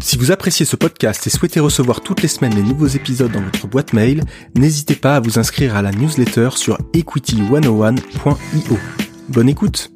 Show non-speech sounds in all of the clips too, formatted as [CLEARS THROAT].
Si vous appréciez ce podcast et souhaitez recevoir toutes les semaines les nouveaux épisodes dans votre boîte mail, n'hésitez pas à vous inscrire à la newsletter sur equity101.io. Bonne écoute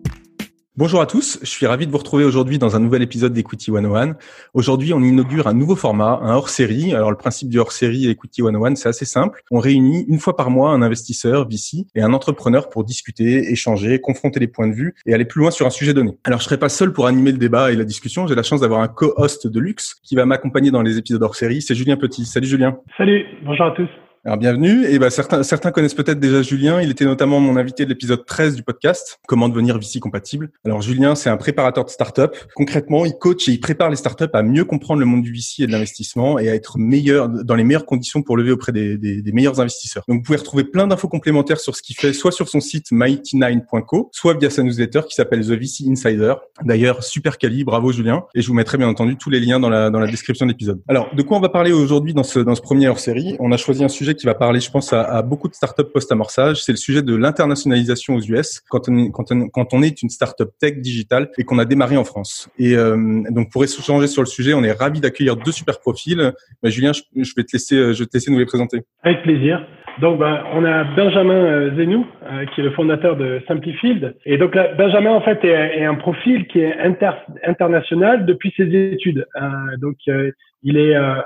Bonjour à tous, je suis ravi de vous retrouver aujourd'hui dans un nouvel épisode d'Equity 101. Aujourd'hui, on inaugure un nouveau format, un hors-série. Alors, le principe du hors-série Equity 101, c'est assez simple. On réunit une fois par mois un investisseur, VC, et un entrepreneur pour discuter, échanger, confronter les points de vue et aller plus loin sur un sujet donné. Alors, je serai pas seul pour animer le débat et la discussion. J'ai la chance d'avoir un co-host de luxe qui va m'accompagner dans les épisodes hors-série. C'est Julien Petit. Salut Julien. Salut, bonjour à tous. Alors bienvenue. Et ben certains certains connaissent peut-être déjà Julien. Il était notamment mon invité de l'épisode 13 du podcast Comment devenir VC compatible. Alors Julien, c'est un préparateur de start-up. Concrètement, il coach et il prépare les start-up à mieux comprendre le monde du VC et de l'investissement et à être meilleur dans les meilleures conditions pour lever auprès des, des, des meilleurs investisseurs. Donc vous pouvez retrouver plein d'infos complémentaires sur ce qu'il fait, soit sur son site mighty9.co, soit via sa newsletter qui s'appelle The VC Insider. D'ailleurs, super quali, bravo Julien. Et je vous mettrai bien entendu tous les liens dans la dans la description de l'épisode. Alors de quoi on va parler aujourd'hui dans ce dans ce premier hors série On a choisi un sujet qui va parler, je pense, à, beaucoup de startups post-amorçage. C'est le sujet de l'internationalisation aux US quand on est, une startup tech digitale et qu'on a démarré en France. Et euh, donc, pour échanger sur le sujet, on est ravi d'accueillir deux super profils. Bah, Julien, je, vais te laisser, je vais te laisser nous les présenter. Avec plaisir. Donc, bah, on a Benjamin euh, Zenou, euh, qui est le fondateur de Simplifield. Et donc, Benjamin, en fait, est, un profil qui est inter, international depuis ses études. Euh, il est, un,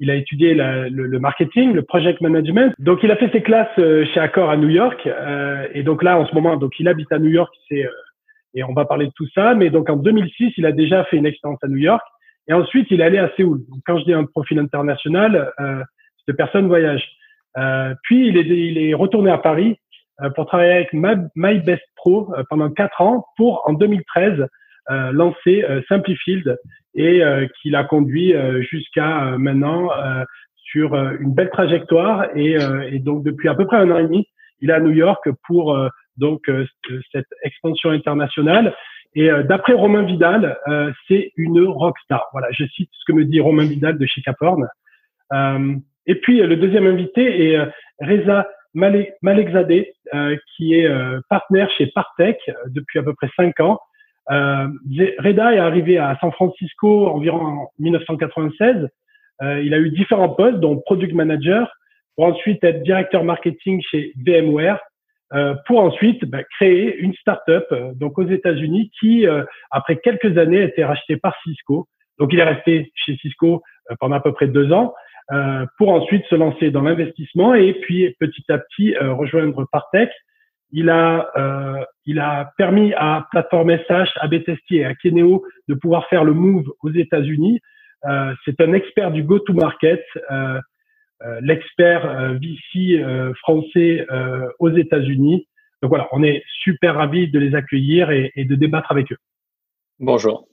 il a étudié la, le, le, marketing, le project management. Donc, il a fait ses classes chez Accor à New York. et donc là, en ce moment, donc il habite à New York. C'est et on va parler de tout ça. Mais donc, en 2006, il a déjà fait une expérience à New York. Et ensuite, il est allé à Séoul. Donc, quand je dis un profil international, cette personne voyage. Euh, puis il est, il est retourné à Paris euh, pour travailler avec MyBest Pro euh, pendant quatre ans pour en 2013 lancer Simplifield et qui l'a conduit jusqu'à maintenant sur une belle trajectoire et, et, donc depuis à peu près un an et demi, il est à New York pour donc cette expansion internationale. Et d'après Romain Vidal, c'est une rockstar. Voilà, je cite ce que me dit Romain Vidal de chez Caporn. Et puis le deuxième invité est euh, Reza Malekzadeh, euh, qui est euh, partenaire chez Partech depuis à peu près cinq ans. Reda est arrivé à San Francisco environ en 1996. il a eu différents postes, dont product manager, pour ensuite être directeur marketing chez VMware, pour ensuite bah, créer une startup donc aux États-Unis qui, après quelques années, a été rachetée par Cisco. Donc il est resté chez Cisco pendant à peu près deux ans. Euh, pour ensuite se lancer dans l'investissement et puis petit à petit euh, rejoindre Partech. Il a, euh, il a permis à Plateforme SH, à Betesti et à Keneo de pouvoir faire le move aux États-Unis. C'est un expert du go-to-market, l'expert VC français aux États-Unis. Donc voilà, on est super ravis de les accueillir et, et de débattre avec eux. Bonjour.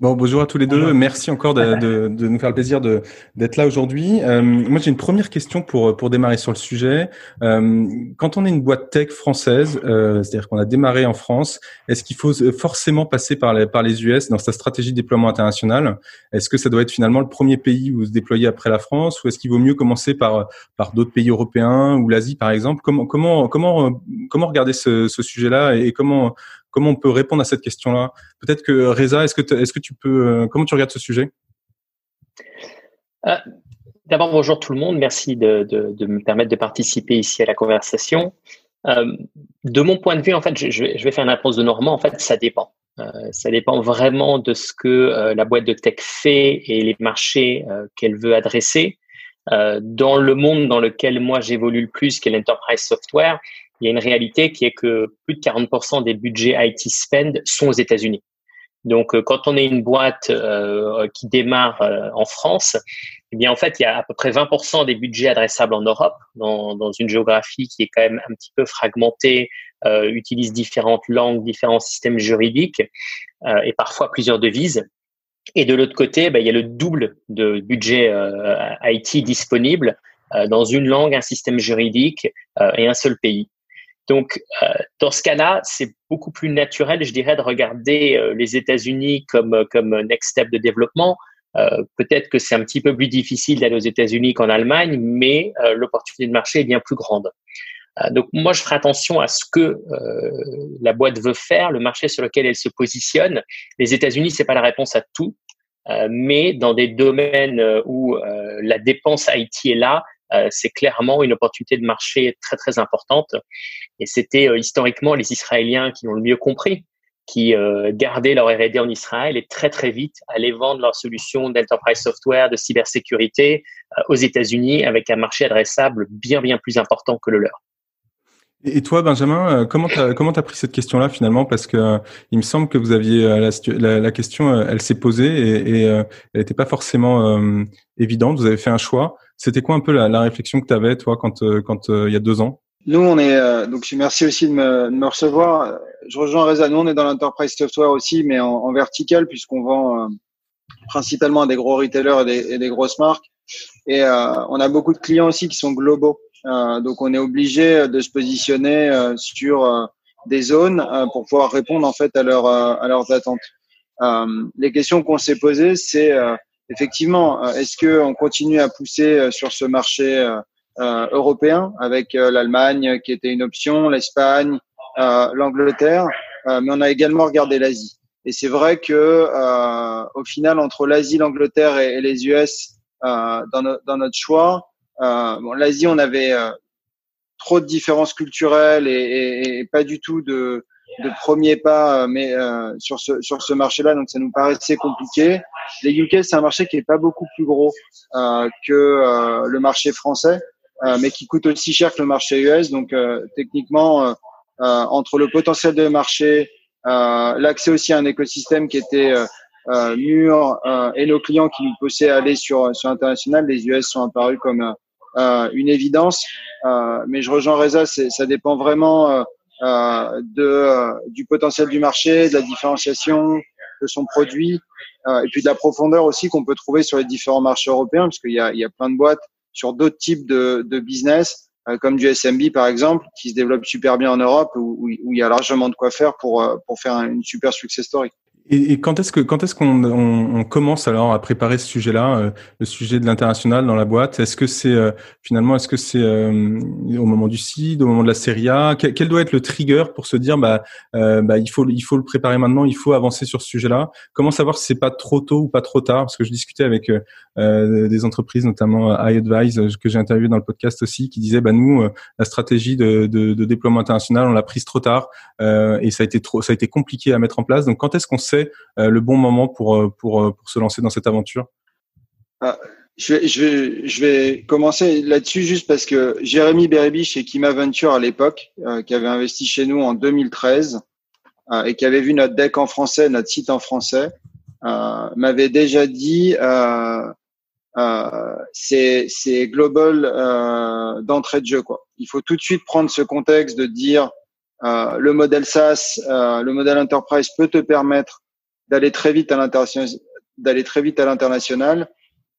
Bon, bonjour à tous les deux. Merci encore de, de, de, nous faire le plaisir d'être là aujourd'hui. Euh, moi, j'ai une première question pour pour démarrer sur le sujet. Euh, quand on est une boîte tech française, euh, c'est-à-dire qu'on a démarré en France, est-ce qu'il faut forcément passer par les par les US dans sa stratégie de déploiement international? Est-ce que ça doit être finalement le premier pays où se déployez après la France, ou est-ce qu'il vaut mieux commencer par par d'autres pays européens ou l'Asie, par exemple? Comment comment comment comment regarder ce, ce sujet-là et comment comment on peut répondre à cette question-là? Peut-être que Reza, est-ce que, tu peux, euh, comment tu regardes ce sujet? Euh, D'abord, bonjour tout le monde. Merci de, me permettre de participer ici à la conversation. Euh, de mon point de vue, en fait, je, vais faire une réponse de Normand. En fait, ça dépend. ça dépend vraiment de ce que la boîte de tech fait et les marchés qu'elle veut adresser. dans le monde dans lequel moi j'évolue le plus, qui est l'enterprise software, il y a une réalité qui est que plus de 40% des budgets IT spend sont aux États-Unis. Donc, euh, quand on est une boîte euh, qui démarre euh, en France, eh bien, en fait, il y a à peu près 20% des budgets adressables en Europe, dans, dans, une géographie qui est quand même un petit peu fragmentée, utilise différentes langues, différents systèmes juridiques et parfois plusieurs devises. Et de l'autre côté, ben, il y a le double de budget IT disponible dans une langue, un système juridique et un seul pays. Donc, dans ce cas-là, c'est beaucoup plus naturel, je dirais, de regarder les États-Unis comme, comme next step de développement. Peut-être que c'est un petit peu plus difficile d'aller aux États-Unis qu'en Allemagne, mais l'opportunité de marché est bien plus grande. Euh, donc moi, je ferai attention à ce que euh, la boîte veut faire, le marché sur lequel elle se positionne. Les États-Unis, c'est pas la réponse à tout, euh, mais dans des domaines où la dépense IT est là, c'est clairement une opportunité de marché très très importante. Et c'était historiquement les Israéliens qui l'ont le mieux compris, qui gardaient leur R&D en Israël et très très vite allaient vendre leurs solutions d'enterprise software, de cybersécurité aux États-Unis avec un marché adressable bien bien plus important que le leur. Et toi, Benjamin, euh, comment t'as comment as pris cette question-là finalement? Parce que euh, il me semble que vous aviez euh, la, la, question, elle s'est posée et, et elle n'était pas forcément évidente. Vous avez fait un choix. C'était quoi un peu la, la réflexion que tu avais toi quand quand il y a deux ans? Nous, on est donc je merci aussi de me, de me recevoir. Je rejoins Reza. Nous, on est dans l'enterprise software aussi, mais en, en vertical puisqu'on vend principalement à des gros retailers et des, et des grosses marques. Et on a beaucoup de clients aussi qui sont globaux. Euh, donc on est obligé de se positionner euh, sur euh, des zones pour pouvoir répondre en fait à, leur, à leurs attentes. les questions qu'on s'est posées, c'est effectivement, est-ce qu'on continue à pousser sur ce marché européen avec l'Allemagne qui était une option, l'Espagne, l'Angleterre, mais on a également regardé l'Asie. Et c'est vrai que au final, entre l'Asie, l'Angleterre et, les US, dans, notre choix, euh, bon, L'Asie, on avait euh, trop de différences culturelles et, pas du tout de, de premier pas euh, mais euh, sur ce sur ce marché-là donc ça nous paraissait compliqué les UK c'est un marché qui est pas beaucoup plus gros euh, que le marché français mais qui coûte aussi cher que le marché US donc techniquement entre le potentiel de marché l'accès aussi à un écosystème qui était mûr et nos clients qui nous poussaient à aller sur sur l'international les US sont apparus comme euh, une évidence. Euh, mais je rejoins Reza, ça dépend vraiment euh, de, du potentiel du marché, de la différenciation de son produit, et puis de la profondeur aussi qu'on peut trouver sur les différents marchés européens, parce qu'il y a, il y a plein de boîtes sur d'autres types de, de business, comme du SMB par exemple, qui se développe super bien en Europe, où, où, il y a largement de quoi faire pour, pour faire une super success story. Et, quand est-ce que quand est-ce qu'on on, commence alors à préparer ce sujet-là, euh, le sujet de l'international dans la boîte? Est-ce que c'est euh, finalement est-ce que c'est euh, au moment du CID, au moment de la série A? Quel, doit être le trigger pour se dire bah, bah il faut il faut le préparer maintenant, il faut avancer sur ce sujet-là? Comment savoir si c'est pas trop tôt ou pas trop tard? Parce que je discutais avec des entreprises, notamment iAdvise que j'ai interviewé dans le podcast aussi, qui disaient bah nous la stratégie de, de, de déploiement international on l'a prise trop tard et ça a été trop ça a été compliqué à mettre en place. Donc quand est-ce qu'on euh, le bon moment pour, euh, pour, euh, pour se lancer dans cette aventure? Ah, je vais, je, vais, je vais commencer là-dessus juste parce que Jérémy Beribi chez Kima Venture à l'époque, qui avait investi chez nous en 2013 et qui avait vu notre deck en français, notre site en français, m'avait déjà dit c'est global d'entrée de jeu quoi. Il faut tout de suite prendre ce contexte de dire le modèle SaaS, le modèle enterprise peut te permettre d'aller très vite à l'international,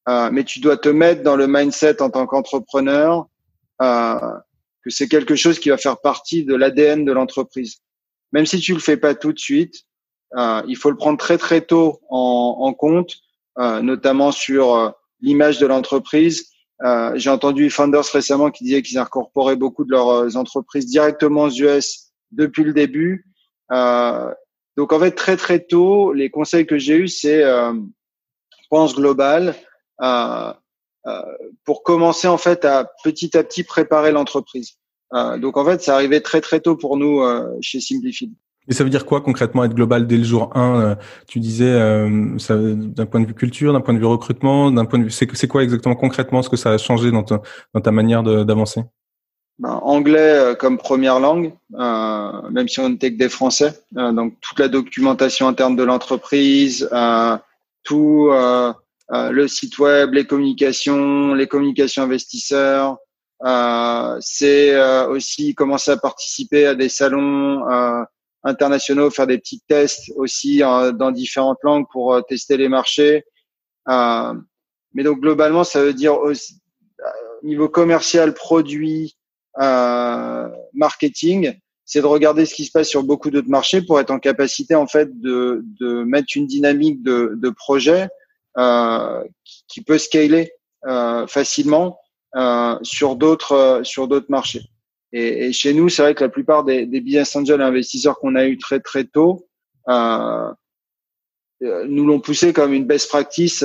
euh, mais tu dois te mettre dans le mindset en tant qu'entrepreneur euh, que c'est quelque chose qui va faire partie de l'ADN de l'entreprise. Même si tu le fais pas tout de suite, euh, il faut le prendre très très tôt en, en compte, euh, notamment sur euh, l'image de l'entreprise. Euh, j'ai entendu Founders récemment qui disaient qu'ils incorporaient beaucoup de leurs entreprises directement aux US depuis le début. Euh, donc en fait, très très tôt, les conseils que j'ai eus, c'est euh, pense global euh, pour commencer en fait à petit à petit préparer l'entreprise. Donc en fait, ça arrivait très très tôt pour nous chez Simplified. Et ça veut dire quoi concrètement être global dès le jour 1 euh, Tu disais d'un point de vue culture, d'un point de vue recrutement, d'un point de vue c'est quoi exactement concrètement ce que ça a changé dans ta manière d'avancer? Ben, anglais euh, comme première langue, euh, même si on n'était que des Français. Euh, donc toute la documentation interne de l'entreprise, tout le site web, les communications, les communications investisseurs. c'est aussi commencer à participer à des salons internationaux, faire des petits tests aussi dans différentes langues pour tester les marchés. mais donc globalement, ça veut dire aussi, niveau commercial, produit, euh, marketing, c'est de regarder ce qui se passe sur beaucoup d'autres marchés pour être en capacité en fait de, de mettre une dynamique de, de projet euh, qui, peut scaler euh, facilement euh, sur d'autres sur d'autres marchés. Et, et, chez nous, c'est vrai que la plupart des, des business angels investisseurs qu'on a eu très très tôt euh, nous l'ont poussé comme une best practice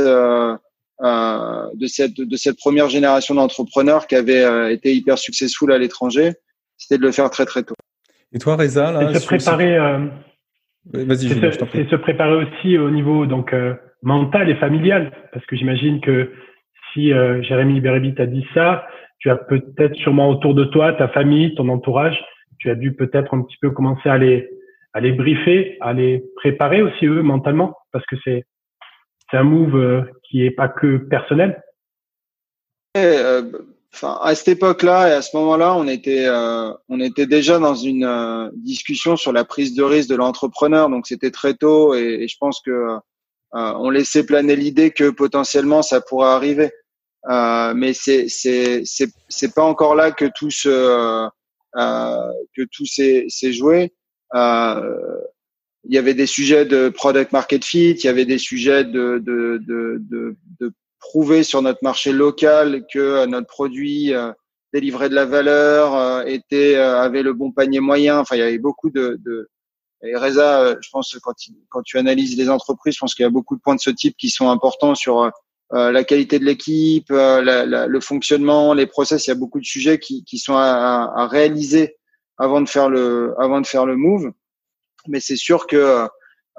euh, euh, de cette de cette première génération d'entrepreneurs qui avait été hyper successful à l'étranger, c'était de le faire très très tôt. Et toi, Reza, là, c'est se préparer. Euh, Vas-y, c'est se, préparer aussi au niveau donc euh, mental et familial, parce que j'imagine que si euh, Jérémy Bérébi t'a dit ça, tu as peut-être sûrement autour de toi ta famille, ton entourage, tu as dû peut-être un petit peu commencer à les à les briefer, à les préparer aussi eux mentalement, parce que c'est c'est un move euh, qui est pas que personnel. Euh, enfin, à cette époque-là et à ce moment-là, on était, euh, on était déjà dans une euh, discussion sur la prise de risque de l'entrepreneur. Donc, c'était très tôt et, je pense que euh, on laissait planer l'idée que potentiellement ça pourrait arriver. Euh, mais c'est, c'est, c'est, pas encore là que tout se, que tout s'est joué. Il y avait des sujets de product market fit, il y avait des sujets de, de, de, de, de prouver sur notre marché local que euh, notre produit euh, délivrait de la valeur, euh, était avait le bon panier moyen. Enfin, il y avait beaucoup de, de et Reza, je pense quand, quand tu analyses les entreprises, je pense qu'il y a beaucoup de points de ce type qui sont importants sur la qualité de l'équipe, le fonctionnement, les process. Il y a beaucoup de sujets qui, qui sont à, à, réaliser avant de faire le avant de faire le move. Mais c'est sûr que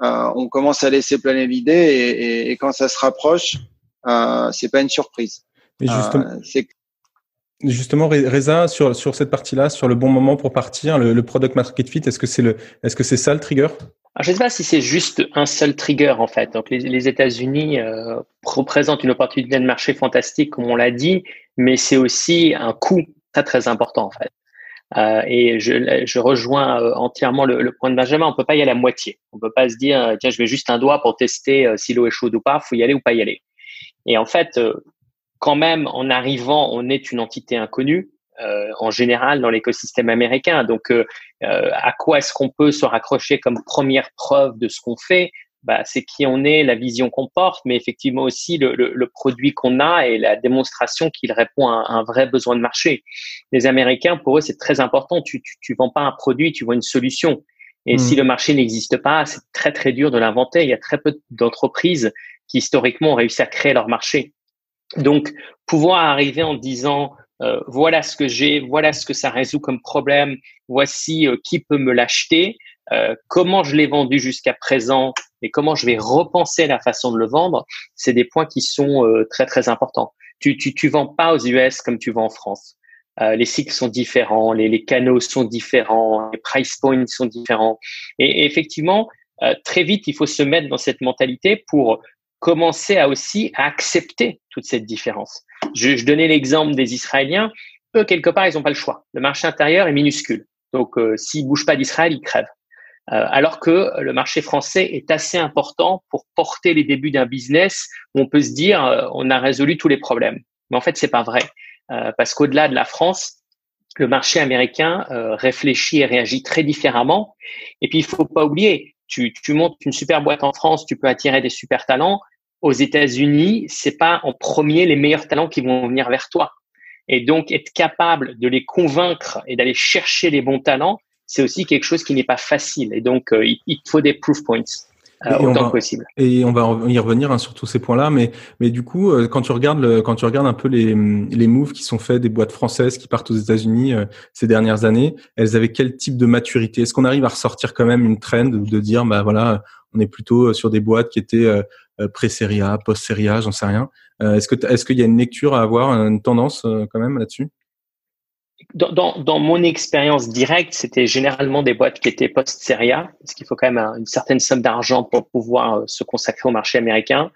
on commence à laisser planer l'idée et, et, et, quand ça se rapproche, euh, c'est pas une surprise. Mais justement, euh, Justement, Reza, sur, sur cette partie-là, sur le bon moment pour partir, le, product market fit, est-ce que c'est le, est-ce que c'est ça le trigger? Je ne sais pas si c'est juste un seul trigger en fait. Donc les, les États-Unis euh, représentent une opportunité de marché fantastique, comme on l'a dit, mais c'est aussi un coût très très important en fait. Euh, et je, je rejoins euh, entièrement le, le, point de Benjamin. On peut pas y aller à moitié. On peut pas se dire tiens je vais juste un doigt pour tester si l'eau est chaude ou pas. Faut y aller ou pas y aller. Et en fait, euh, quand même, en arrivant, on est une entité inconnue. Euh, en général dans l'écosystème américain. Donc, euh, à quoi est-ce qu'on peut se raccrocher comme première preuve de ce qu'on fait? Bah, C'est qui on est, la vision qu'on porte, mais effectivement aussi le, le, le produit qu'on a et la démonstration qu'il répond à un, vrai besoin de marché. Les Américains, pour eux, c'est très important. Tu, tu, tu vends pas un produit, tu vends une solution. Et si mmh. le marché n'existe pas, c'est très très dur de l'inventer. Il y a très peu d'entreprises qui historiquement ont réussi à créer leur marché. Donc, pouvoir arriver en disant euh, voilà ce que j'ai, voilà ce que ça résout comme problème, voici euh, qui peut me l'acheter, euh, comment je l'ai vendu jusqu'à présent et comment je vais repenser la façon de le vendre, c'est des points qui sont très très importants. Tu, tu tu vends pas aux US comme tu vends en France. les cycles sont différents, les, les, canaux sont différents, les price points sont différents. Et, effectivement, très vite, il faut se mettre dans cette mentalité pour commencer à aussi à accepter toute cette différence. Je, je donnais l'exemple des Israéliens. Eux, quelque part, ils n'ont pas le choix. Le marché intérieur est minuscule. Donc, euh, s'ils bougent pas d'Israël, ils crèvent. Euh, alors que le marché français est assez important pour porter les débuts d'un business où on peut se dire euh, on a résolu tous les problèmes. Mais en fait, c'est pas vrai euh, parce qu'au-delà de la France, le marché américain réfléchit et réagit très différemment. Et puis, il faut pas oublier, tu, tu montes une super boîte en France, tu peux attirer des super talents. Aux États-Unis, c'est pas en premier les meilleurs talents qui vont venir vers toi. Et donc, être capable de les convaincre et d'aller chercher les bons talents, c'est aussi quelque chose qui n'est pas facile. Et donc, euh, il, il faut des proof points. Euh, autant que possible. Et on va y revenir hein, sur tous ces points-là, mais mais du coup, euh, quand tu regardes le, quand tu regardes un peu les les moves qui sont faits des boîtes françaises qui partent aux États-Unis euh, ces dernières années, elles avaient quel type de maturité? Est-ce qu'on arrive à ressortir quand même une trend de dire bah voilà, on est plutôt sur des boîtes qui étaient pré-série A, post-série A, j'en sais rien. est-ce que est-ce qu'il y a une lecture à avoir, une tendance quand même là-dessus? Dans, mon expérience directe, c'était généralement des boîtes qui étaient post-série A, parce qu'il faut quand même une certaine somme d'argent pour pouvoir euh, se consacrer au marché américain.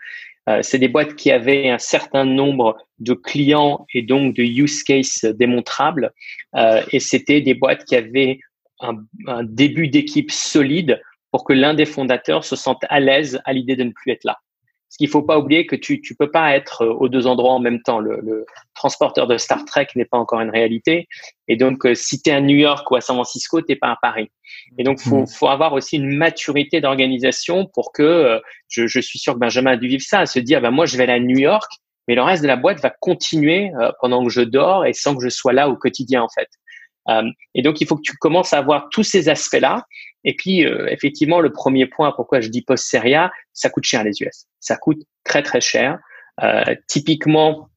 Euh, c'est des boîtes qui avaient un certain nombre de clients et donc de use case démontrables. Euh, et c'était des boîtes qui avaient un, un début d'équipe solide pour que l'un des fondateurs se sente à l'aise à l'idée de ne plus être là. Ce qu'il faut pas oublier que tu tu peux pas être aux deux endroits en même temps. Le, le transporteur de Star Trek n'est pas encore une réalité. Et donc, si tu es à New York ou à San Francisco, t'es pas à Paris. Et donc, faut, mmh. faut avoir aussi une maturité d'organisation pour que, je, je, suis sûr que Benjamin a dû vivre ça, à se dire, ben, moi, je vais aller à New York, mais le reste de la boîte va continuer pendant que je dors et sans que je sois là au quotidien, en fait. Euh, et donc, il faut que tu commences à voir tous ces aspects-là. Et puis, euh, effectivement, le premier point, pourquoi je dis post-seria, ça coûte cher les US. Ça coûte très, très cher. Euh, typiquement,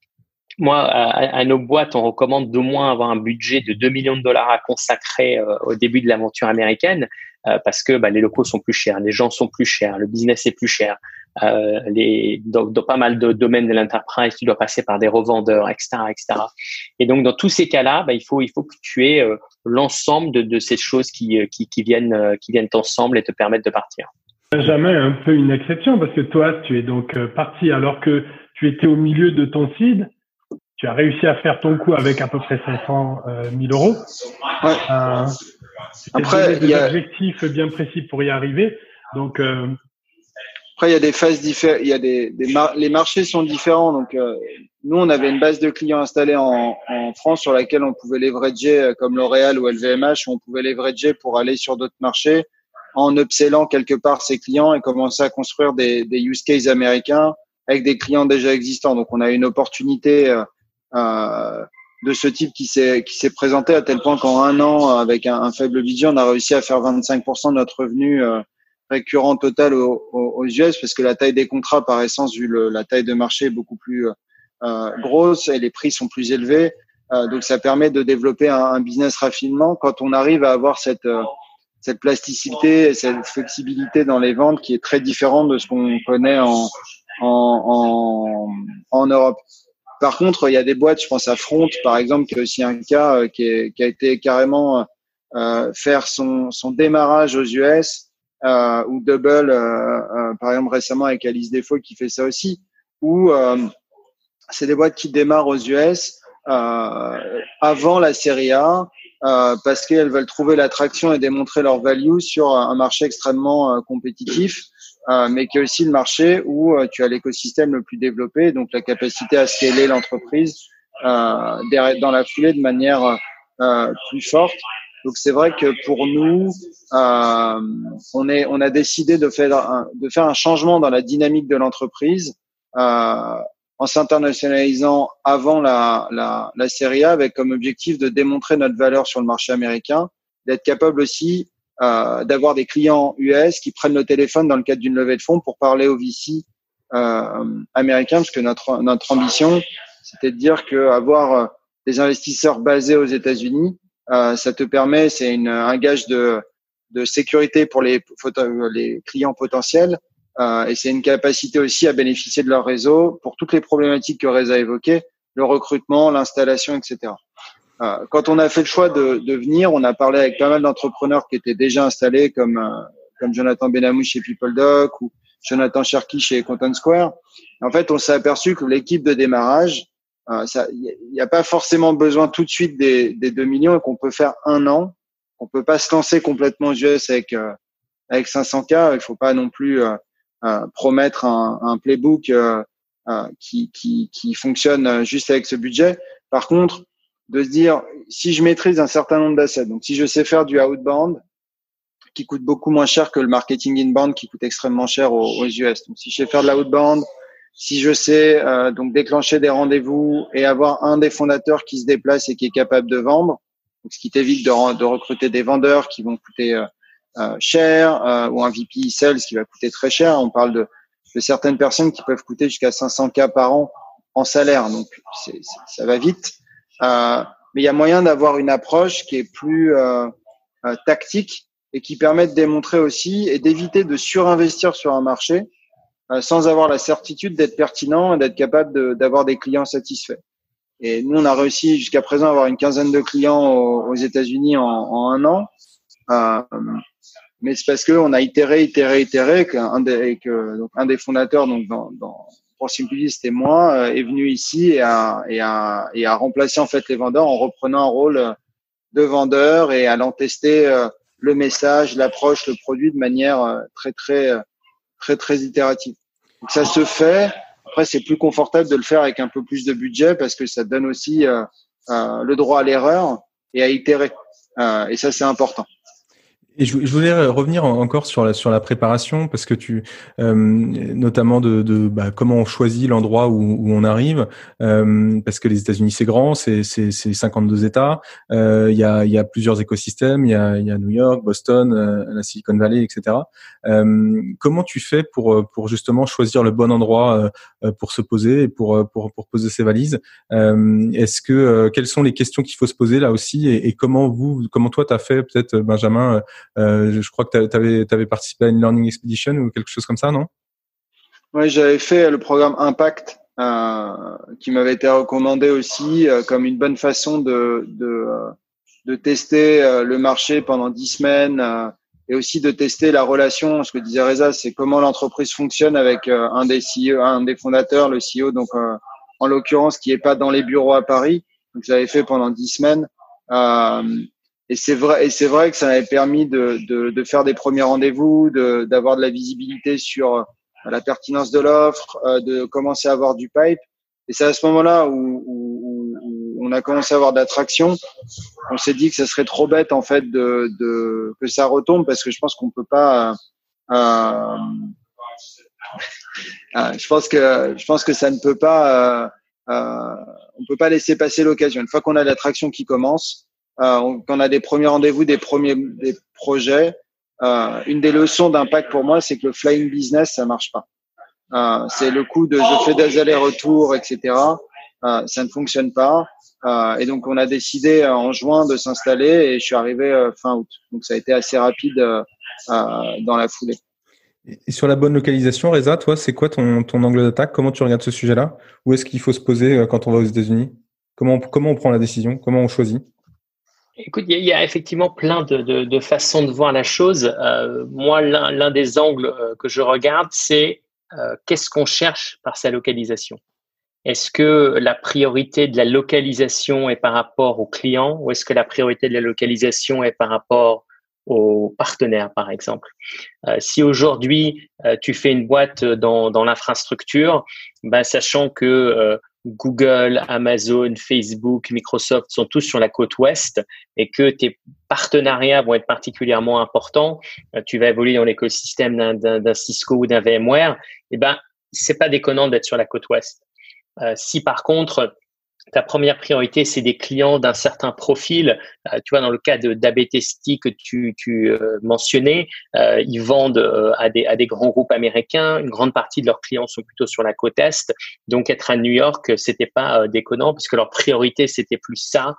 moi, à, nos boîtes, on recommande d'au moins avoir un budget de 2 millions de dollars à consacrer au début de l'aventure américaine parce que bah, les locaux sont plus chers, les gens sont plus chers, le business est plus cher. Euh, les, dans, dans, pas mal de domaines de l'enterprise, tu dois passer par des revendeurs, etc., etc. Et donc, dans tous ces cas-là, bah, il faut il faut que tu aies euh, l'ensemble de, de, ces choses qui, euh, qui, qui viennent euh, qui viennent ensemble et te permettent de partir. Benjamin est un peu une exception parce que toi, tu es donc parti alors que tu étais au milieu de ton seed. Tu as réussi à faire ton coup avec à peu près 500 000 euros. Ouais. Euh, Après, il y a des objectifs bien précis pour y arriver. Donc, euh, après, il y a des phases différentes. Il y a des, des les marchés sont différents. Donc, euh, nous, on avait une base de clients installée en, en France sur laquelle on pouvait leverager, euh, comme L'Oréal ou LVMH, où on pouvait leverager pour aller sur d'autres marchés en upsellant quelque part ses clients et commencer à construire des, des use cases américains avec des clients déjà existants. Donc, on a une opportunité euh, euh de ce type qui s'est qui s'est présenté à tel point qu'en un an, avec un, faible budget, on a réussi à faire 25% de notre revenu récurrent total aux, aux, US parce que la taille des contrats, par essence, vu le, la taille de marché est beaucoup plus euh, grosse et les prix sont plus élevés. Euh, donc, ça permet de développer un, un, business rapidement quand on arrive à avoir cette euh, cette plasticité et cette flexibilité dans les ventes qui est très différente de ce qu'on connaît en, en, en, en, Europe. Par contre, il y a des boîtes, je pense à Front, par exemple, qui est aussi un cas euh, qui, est, qui a été carrément euh, faire son, son démarrage aux US euh, ou Double, euh, euh, par exemple récemment avec Alice Default qui fait ça aussi, où c'est des boîtes qui démarrent aux US avant la série A. Parce qu'elles veulent trouver l'attraction et démontrer leur value sur un marché extrêmement compétitif, mais qui est aussi le marché où tu as l'écosystème le plus développé, donc la capacité à scaler l'entreprise dans la foulée de manière plus forte. Donc c'est vrai que pour nous, euh, on, est, on a décidé de faire un, de faire un changement dans la dynamique de l'entreprise euh, en s'internationalisant avant la, la, la série A avec comme objectif de démontrer notre valeur sur le marché américain, d'être capable aussi euh, d'avoir des clients US qui prennent le téléphone dans le cadre d'une levée de fonds pour parler aux VC euh, américains, parce que notre, notre ambition, c'était de dire que avoir des investisseurs basés aux États-Unis, euh, ça te permet, c'est un gage de, de sécurité pour les, les clients potentiels. Euh, et c'est une capacité aussi à bénéficier de leur réseau pour toutes les problématiques que Reza a évoquées, le recrutement, l'installation, etc. Euh, quand on a fait le choix de, de, venir, on a parlé avec pas mal d'entrepreneurs qui étaient déjà installés, comme, euh, comme Jonathan Benamou chez PeopleDoc ou Jonathan Cherky chez Content Square. En fait, on s'est aperçu que l'équipe de démarrage, il euh, n'y a pas forcément besoin tout de suite des, des 2 millions et qu'on peut faire un an. On peut pas se lancer complètement aux US avec euh, avec 500K. Il faut pas non plus euh, promettre un, un playbook qui, qui, qui fonctionne juste avec ce budget. Par contre, de se dire si je maîtrise un certain nombre d'assets, donc si je sais faire du outbound qui coûte beaucoup moins cher que le marketing inbound qui coûte extrêmement cher aux, aux US. Donc si je sais faire de l'outbound, si je sais euh, donc déclencher des rendez-vous et avoir un des fondateurs qui se déplace et qui est capable de vendre, ce qui t'évite de, recruter des vendeurs qui vont coûter euh, euh cher ou un VP sales qui va coûter très cher. On parle de, de certaines personnes qui peuvent coûter jusqu'à 500 k par an en salaire, donc ça va vite. Mais il y a moyen d'avoir une approche qui est plus tactique et qui permet de démontrer aussi et d'éviter de surinvestir sur un marché sans avoir la certitude d'être pertinent et d'être capable d'avoir des clients satisfaits. Et nous, on a réussi jusqu'à présent à avoir une quinzaine de clients aux, États-Unis en, en, un an. Euh, mais c'est parce qu'on a itéré, itéré, itéré, qu'un des, que, donc un des fondateurs, donc dans, dans pour simplifier, c'était moi, euh, est venu ici et a, et, a, et a remplacé en fait les vendeurs en reprenant un rôle de vendeur et allant tester euh, le message, l'approche, le produit de manière très très très très itératif. ça se fait. Après, c'est plus confortable de le faire avec un peu plus de budget parce que ça donne aussi euh, euh, le droit à l'erreur et à itérer. Euh, et ça, c'est important. Et je, voulais revenir encore sur la sur la préparation parce que tu euh, notamment de, de bah, comment on choisit l'endroit où, où, on arrive euh, parce que les États-Unis c'est grand c'est c'est 52 États euh, il y a il y a plusieurs écosystèmes il y a il y a New York Boston la Silicon Valley etc comment tu fais pour pour justement choisir le bon endroit pour se poser pour pour pour poser ses valises est-ce que quelles sont les questions qu'il faut se poser là aussi et, et comment vous comment toi tu as fait peut-être Benjamin euh, je crois que tu avais, participé à une Learning Expedition ou quelque chose comme ça, non? Oui, j'avais fait le programme Impact euh, qui m'avait été recommandé aussi euh, comme une bonne façon de, de, de tester le marché pendant dix semaines et aussi de tester la relation. Ce que disait Reza, c'est comment l'entreprise fonctionne avec un des CEO, un des fondateurs, le CEO, donc en l'occurrence qui est pas dans les bureaux à Paris. Donc j'avais fait pendant dix semaines. Euh, et c'est vrai, et c'est vrai que ça m'avait permis de, de, de, faire des premiers rendez-vous, de, d'avoir de la visibilité sur euh, la pertinence de l'offre, euh, de commencer à avoir du pipe. Et c'est à ce moment-là où, où, où, on a commencé à avoir de l'attraction. On s'est dit que ça serait trop bête en fait de, de que ça retombe parce que je pense qu'on peut pas. Euh, euh, [LAUGHS] je pense que je pense que ça ne peut pas. Euh, on peut pas laisser passer l'occasion. Une fois qu'on a l'attraction qui commence, euh, on, a des premiers rendez-vous, des premiers des projets, euh, une des leçons d'impact pour moi, c'est que le flying business, ça marche pas. Euh, c'est le coup de je fais des allers-retours, etc. Euh, ça ne fonctionne pas. Euh, et donc, on a décidé euh, en juin de s'installer et je suis arrivé fin août. Donc, ça a été assez rapide dans la foulée. Et sur la bonne localisation, Reza, toi, c'est quoi ton, ton angle d'attaque? Comment tu regardes ce sujet-là? Où est-ce qu'il faut se poser quand on va aux États-Unis? Comment, comment on prend la décision? Comment on choisit? Écoute, il y, a effectivement plein de, de, de, façons de voir la chose. Euh, moi, l'un des angles euh, que je regarde, c'est euh, qu'est-ce qu'on cherche par sa localisation? Est-ce que la priorité de la localisation est par rapport au client ou est-ce que la priorité de la localisation est par rapport aux partenaires, par exemple? Euh, si aujourd'hui euh, tu fais une boîte dans, dans l'infrastructure, ben, sachant que Google, Amazon, Facebook, Microsoft sont tous sur la côte ouest et que tes partenariats vont être particulièrement importants, euh, tu vas évoluer dans l'écosystème d'un Cisco ou d'un VMware, eh ben, c'est pas déconnant d'être sur la côte ouest. Euh, si par contre, ta première priorité, c'est des clients d'un certain profil. Euh, tu vois, dans le cas de d'ABTST que tu, tu euh, mentionnais, euh, ils vendent à, des, à des grands groupes américains. Une grande partie de leurs clients sont plutôt sur la côte est. Donc, être à New York, c'était pas déconnant puisque leur priorité, c'était plus ça euh,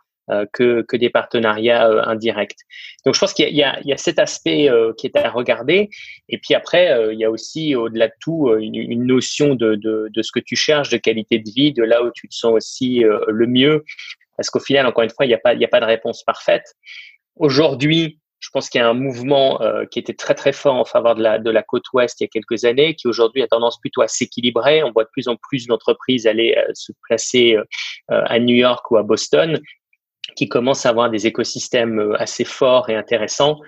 que, que des partenariats euh, indirects. Donc je pense qu'il y, a cet aspect euh, qui est à regarder. Et puis après, il y a aussi au-delà de tout une, notion de, ce que tu cherches, de qualité de vie, de là où tu te sens aussi le mieux. Parce qu'au final, encore une fois, il n'y a, pas, de réponse parfaite. Aujourd'hui, je pense qu'il y a un mouvement euh, qui était très très fort en faveur de la côte ouest il y a quelques années, qui aujourd'hui a tendance plutôt à s'équilibrer. On voit de plus en plus d'entreprises aller se placer à New York ou à Boston qui commencent à avoir des écosystèmes euh, assez forts et intéressants.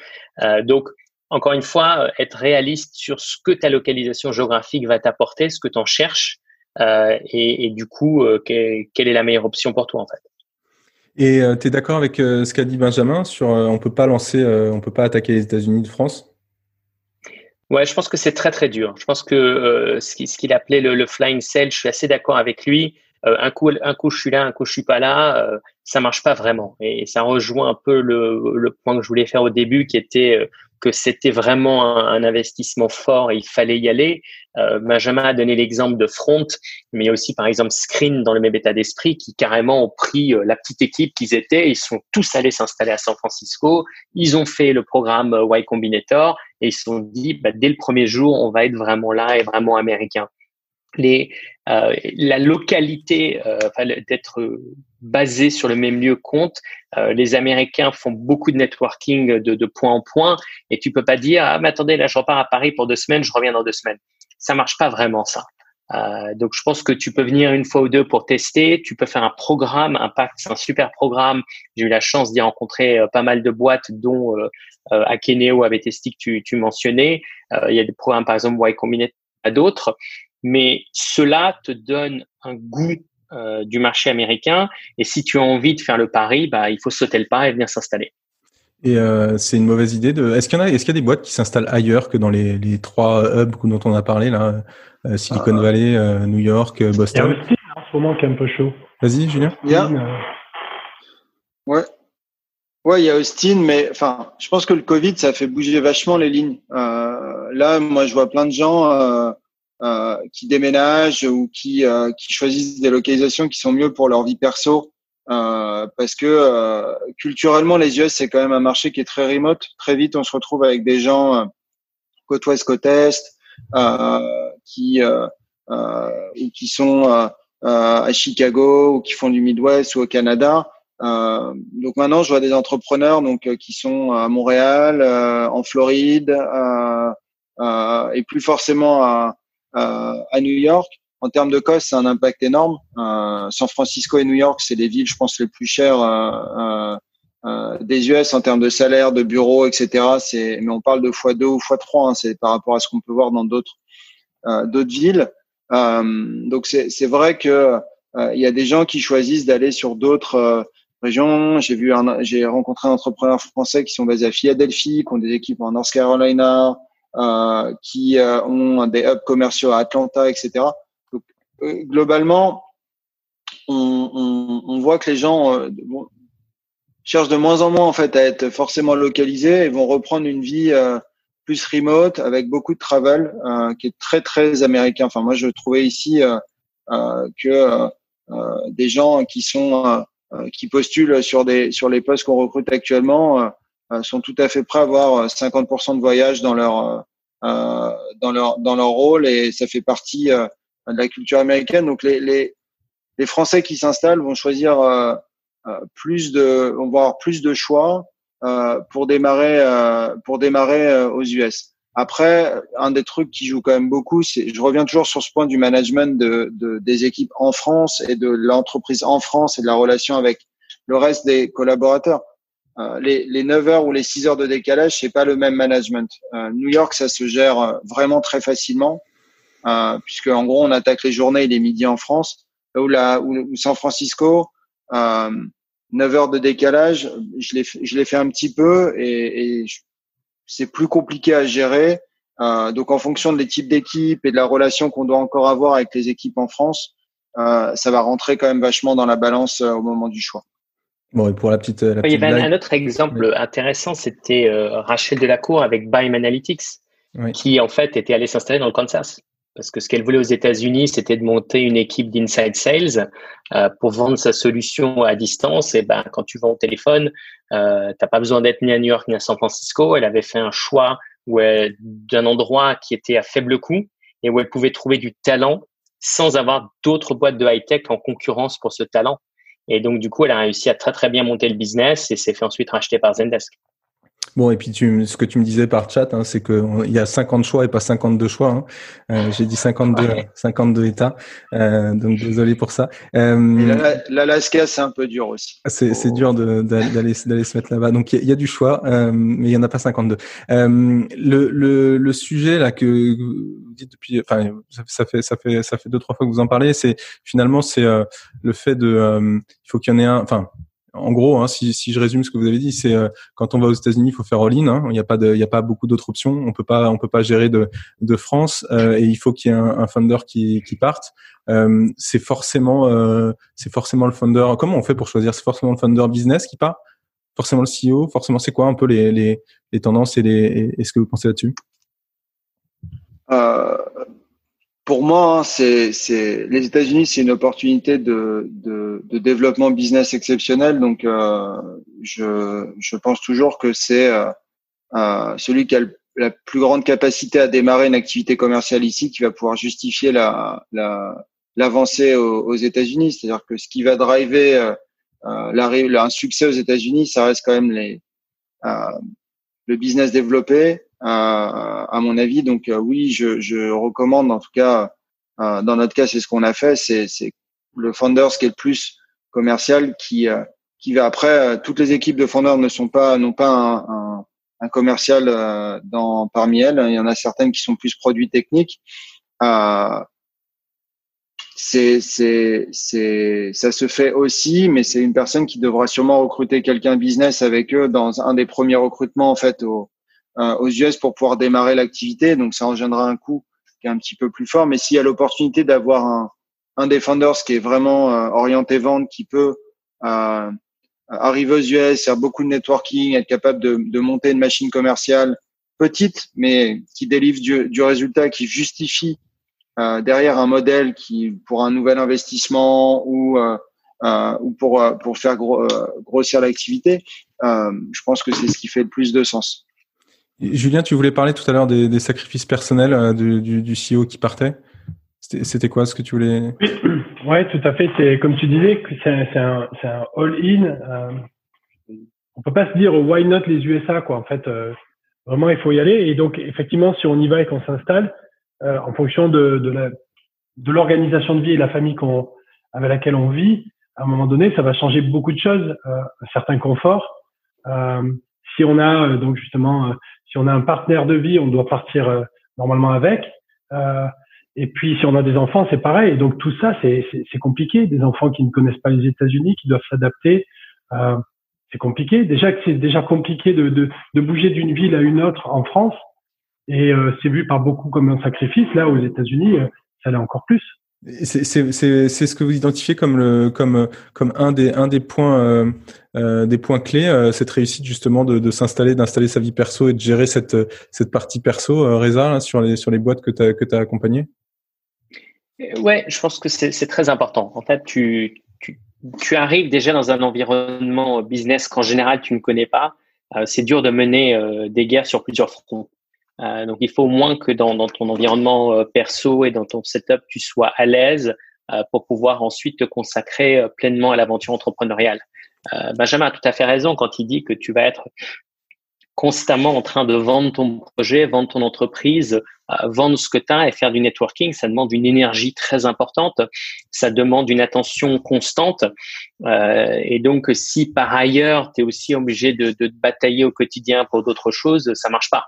Euh, donc, encore une fois, euh, être réaliste sur ce que ta localisation géographique va t'apporter, ce que tu en cherches, et, et, du coup, quelle est la meilleure option pour toi en fait. Et tu es d'accord avec ce qu'a dit Benjamin sur on peut pas lancer, on peut pas attaquer les États-Unis de France? Ouais, je pense que c'est très très dur. Je pense que ce qu'il appelait le, le, flying cell, je suis assez d'accord avec lui. un coup, un coup je suis là, un coup je suis pas là ça marche pas vraiment. Et ça rejoint un peu le, le point que je voulais faire au début, qui était euh, que c'était vraiment un, investissement fort et il fallait y aller. Euh, Benjamin a donné l'exemple de Front, mais il y a aussi par exemple Screen dans le même état d'esprit qui carrément ont pris euh, la petite équipe qu'ils étaient, ils sont tous allés s'installer à San Francisco, ils ont fait le programme Y Combinator et ils se sont dit bah, dès le premier jour on va être vraiment là et vraiment américain les, euh, la localité, euh, d'être basé sur le même lieu compte. Euh, les Américains font beaucoup de networking de, de, point en point et tu peux pas dire ah mais attendez là je repars à Paris pour deux semaines, je reviens dans deux semaines. Ça marche pas vraiment ça. Euh, donc je pense que tu peux venir une fois ou deux pour tester. Tu peux faire un programme, Impact, c'est un super programme. J'ai eu la chance d'y rencontrer pas mal de boîtes, dont euh, Akeneo, ABTST que tu, tu mentionnais. il y a des programmes par exemple Y Combinator à d'autres. Mais cela te donne un goût euh, du marché américain. Et si tu as envie de faire le pari, bah, il faut sauter le pas et venir s'installer. Et euh, c'est une mauvaise idée de. Est-ce qu'il y en a Est-ce qu'il y a des boîtes qui s'installent ailleurs que dans les, les trois hubs dont on a parlé là, euh, Silicon ah. Valley, euh, New York, Boston. Il y a Austin en ce moment qui est un peu chaud. Vas-y, Julien. Ouais. Ouais, il y a Austin, mais enfin, je pense que le Covid, ça a fait bouger vachement les lignes. là, moi, je vois plein de gens euh, qui déménagent ou qui, euh, qui choisissent des localisations qui sont mieux pour leur vie perso. Euh, parce que culturellement, les US, c'est quand même un marché qui est très remote. Très vite, on se retrouve avec des gens côte ouest, côte est, qui, qui sont à Chicago ou qui font du Midwest ou au Canada. Euh, donc maintenant, je vois des entrepreneurs donc qui sont à Montréal, en Floride, et plus forcément à, euh, à New York. En termes de cost, c'est un impact énorme. Euh, San Francisco et New York, c'est les villes, je pense, les plus chères euh, des US en termes de salaire, de bureaux, etc. Mais on parle de fois 2 ou fois 3 hein, c'est par rapport à ce qu'on peut voir dans d'autres d'autres villes. donc c'est, vrai que il y a des gens qui choisissent d'aller sur d'autres régions. J'ai vu, j'ai rencontré un entrepreneur français qui sont basés à Philadelphie, qui ont des équipes en North Carolina, euh, qui euh, ont des hubs commerciaux à Atlanta, etc. Donc, euh, globalement, on, on, on, voit que les gens cherchent de moins en moins en fait à être forcément localisés et vont reprendre une vie plus remote avec beaucoup de travel qui est très très américain. Enfin moi je trouvais ici que des gens qui sont qui postulent sur des sur les postes qu'on recrute actuellement euh, sont tout à fait prêts à avoir 50% euh, de voyage dans leur euh, dans leur dans leur rôle et ça fait partie de la culture américaine. Donc les les, les Français qui s'installent vont choisir plus de vont avoir plus de choix pour démarrer pour démarrer aux US. Après, un des trucs qui joue quand même beaucoup, c'est, je reviens toujours sur ce point du management de, de, des équipes en France et de l'entreprise en France et de la relation avec le reste des collaborateurs. Euh, les, les 9 heures ou les 6 heures de décalage, c'est pas le même management. Euh, New York, ça se gère euh, vraiment très facilement, puisque en gros, on attaque les journées, il est midi en France. Là où, la, où, San Francisco, 9 heures de décalage, je l'ai je l'ai fait un petit peu et, et c'est plus compliqué à gérer. Euh, donc, en fonction des types d'équipes et de la relation qu'on doit encore avoir avec les équipes en France, euh, ça va rentrer quand même vachement dans la balance au moment du choix. Bon, et pour la petite. La il y avait un, autre exemple intéressant, c'était euh, Rachel Delacour avec Bime Analytics, qui en fait était allée s'installer dans le Kansas. Parce que ce qu'elle voulait aux États-Unis, c'était de monter une équipe d'inside sales euh, pour vendre sa solution à distance. Et ben, quand tu vends au téléphone, euh, t'as pas besoin d'être ni à New York ni à San Francisco. Elle avait fait un choix d'un endroit qui était à faible coût et où elle pouvait trouver du talent sans avoir d'autres boîtes de high tech en concurrence pour ce talent. Et donc, du coup, elle a réussi à très, très bien monter le business et s'est fait ensuite racheter par Zendesk. Bon, et puis tu, ce que tu me disais par chat, hein, c'est qu'il y a 50 choix et pas 52 choix. Hein. Euh, J'ai dit 52, 52 États, euh, donc désolé pour ça. Euh, L'Alaska, c'est un peu dur aussi. C'est oh. dur d'aller se mettre là-bas. Donc il y, a du choix, euh, mais il y en a pas 52. Euh, le, le, le sujet là que vous dites depuis, enfin ça, fait ça fait ça fait deux trois fois que vous en parlez, c'est finalement c'est euh, le fait de, il faut qu'il y en ait un, enfin en gros, hein, si, si, je résume ce que vous avez dit, c'est euh, quand on va aux États-Unis, il faut faire all-in. Hein. Il n'y a pas de, il a pas beaucoup d'autres options. On peut pas, on peut pas gérer de, de France euh, et il faut qu'il y ait un, un funder qui, qui parte. Euh, c'est forcément, euh, c'est forcément le founder. Comment on fait pour choisir? C'est forcément le founder business qui part? Forcément le CEO. Forcément, c'est quoi un peu les, les, les tendances et, les, et, ce que vous pensez là-dessus? Pour moi, hein, c'est, les États-Unis, c'est une opportunité de, de, de, développement business exceptionnel. Donc, euh, je, je pense toujours que c'est euh, euh, celui qui a la plus grande capacité à démarrer une activité commerciale ici qui va pouvoir justifier la, la, l'avancée aux, aux États-Unis. C'est-à-dire que ce qui va driver euh, euh un succès aux États-Unis, ça reste quand même les, euh, le business développé, à mon avis. Donc euh, oui, je, je, recommande en tout cas, euh, dans notre cas, c'est ce qu'on a fait, c'est le Founders qui est le plus commercial qui euh, qui va après. toutes les équipes de Founders ne sont pas n'ont pas un, un, un commercial dans parmi elles. Il y en a certaines qui sont plus produits techniques. c'est, c'est, c'est, ça se fait aussi, mais c'est une personne qui devra sûrement recruter quelqu'un business avec eux dans un des premiers recrutements en fait au, euh, aux US pour pouvoir démarrer l'activité. Donc ça engendrera un coût qui est un petit peu plus fort. Mais s'il y a l'opportunité d'avoir un, un Defenders qui est vraiment euh, orienté vente, qui peut euh, arriver aux US, faire beaucoup de networking, être capable de, de, monter une machine commerciale petite, mais qui délivre du, du résultat, qui justifie euh, derrière un modèle qui pour un nouvel investissement ou euh, euh, ou pour pour faire grossir l'activité, je pense que c'est ce qui fait le plus de sens. Julien, tu voulais parler tout à l'heure des, des, sacrifices personnels du, du, du, CEO qui partait. C'était quoi ce que tu voulais? Oui, tout à fait. C'est comme tu disais, c'est un, un all-in. Euh, on peut pas se dire why not les USA quoi. En fait, vraiment il faut y aller. Et donc effectivement, si on y va et qu'on s'installe, euh, en fonction de, de, la, de l'organisation de vie et la famille qu'on, avec laquelle on vit, à un moment donné, ça va changer beaucoup de choses, euh, certains conforts. Euh, si on a euh, donc justement, euh, si on a un partenaire de vie, on doit partir normalement avec. et puis si on a des enfants, c'est pareil. Donc tout ça, c'est, compliqué. Des enfants qui ne connaissent pas les États-Unis, qui doivent s'adapter, c'est compliqué. Déjà que c'est déjà compliqué de, de, de bouger d'une ville à une autre en France. Et euh, c'est vu par beaucoup comme un sacrifice. Là, aux États-Unis, euh, ça l'est encore plus. C'est ce que vous identifiez comme le comme comme un des un des points euh, euh des points clés euh, cette réussite justement de, de s'installer d'installer sa vie perso et de gérer cette cette partie perso euh, Reza sur les sur les boîtes que tu as accompagnées? Ouais, je pense que c'est très important. En fait, tu, tu tu arrives déjà dans un environnement business qu'en général tu ne connais pas. c'est dur de mener des guerres sur plusieurs fronts. Euh, donc, il faut au moins que dans, dans ton environnement euh, perso et dans ton setup, tu sois à l'aise euh, pour pouvoir ensuite te consacrer pleinement à l'aventure entrepreneuriale. Benjamin a tout à fait raison quand il dit que tu vas être constamment en train de vendre ton projet, vendre ton entreprise, vendre ce que tu as et faire du networking, ça demande une énergie très importante, ça demande une attention constante. Euh, et donc, si par ailleurs, tu es aussi obligé de, de, batailler au quotidien pour d'autres choses, ça marche pas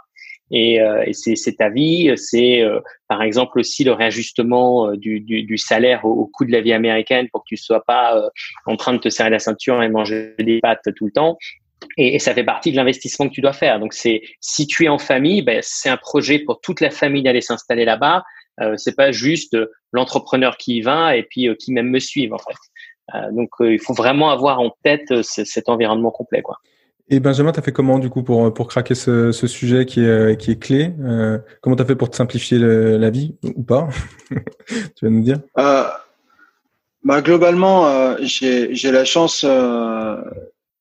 et, euh, et c'est ta vie. C'est euh, par exemple aussi le réajustement euh, du, du, du salaire au, coût de la vie américaine pour que tu sois pas en train de te serrer la ceinture et manger des pâtes tout le temps. Et, et ça fait partie de l'investissement que tu dois faire. Donc c'est si tu es en famille, ben, c'est un projet pour toute la famille d'aller s'installer là-bas. Euh, c'est pas juste l'entrepreneur qui y va et puis qui même me suivent en fait. donc il faut vraiment avoir en tête cet environnement complet quoi. Et Benjamin, tu as fait comment du coup pour, pour craquer ce, ce sujet qui est, qui est clé euh, Comment tu as fait pour te simplifier la vie ou pas [LAUGHS] Tu vas nous dire euh, bah, Globalement, euh, j'ai la chance euh,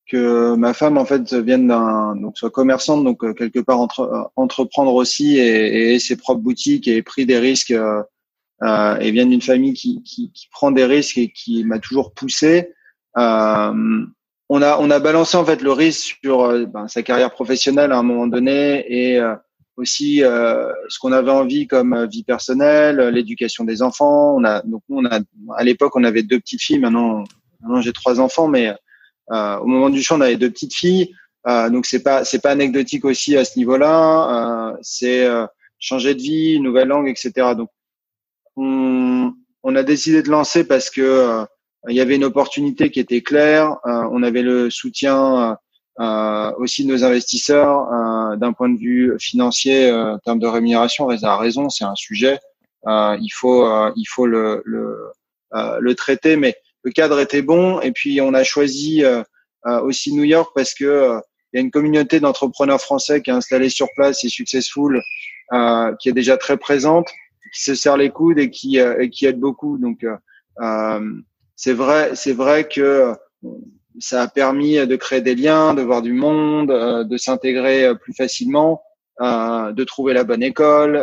que ma femme en fait vienne donc soit commerçante donc euh, quelque part entre, entreprendre aussi et, et, ses propres boutiques et pris des risques et vienne d'une famille qui, qui, qui, prend des risques et qui m'a toujours poussé. Euh, on a on a balancé en fait le risque sur euh, ben, sa carrière professionnelle à un moment donné et euh, aussi euh, ce qu'on avait envie comme vie personnelle, l'éducation des enfants. On a donc on a à l'époque on avait deux petites filles. Maintenant maintenant j'ai trois enfants, mais au moment du choix on avait deux petites filles. donc c'est pas c'est pas anecdotique aussi à ce niveau-là. c'est changer de vie, nouvelle langue, etc. Donc on, on a décidé de lancer parce que il y avait une opportunité qui était claire. Euh, on avait le soutien euh, aussi de nos investisseurs euh, d'un point de vue financier en termes de rémunération. Reza a raison, c'est un sujet. il faut il faut le le, le traiter, mais le cadre était bon. Et puis on a choisi aussi New York parce que il y a une communauté d'entrepreneurs français qui est installée sur place et successful, euh, qui est déjà très présente, qui se serre les coudes et qui, et qui aide beaucoup. Donc, euh, c'est vrai, c'est vrai que ça a permis de créer des liens, de voir du monde, euh, de s'intégrer euh, plus facilement, euh, de trouver la bonne école.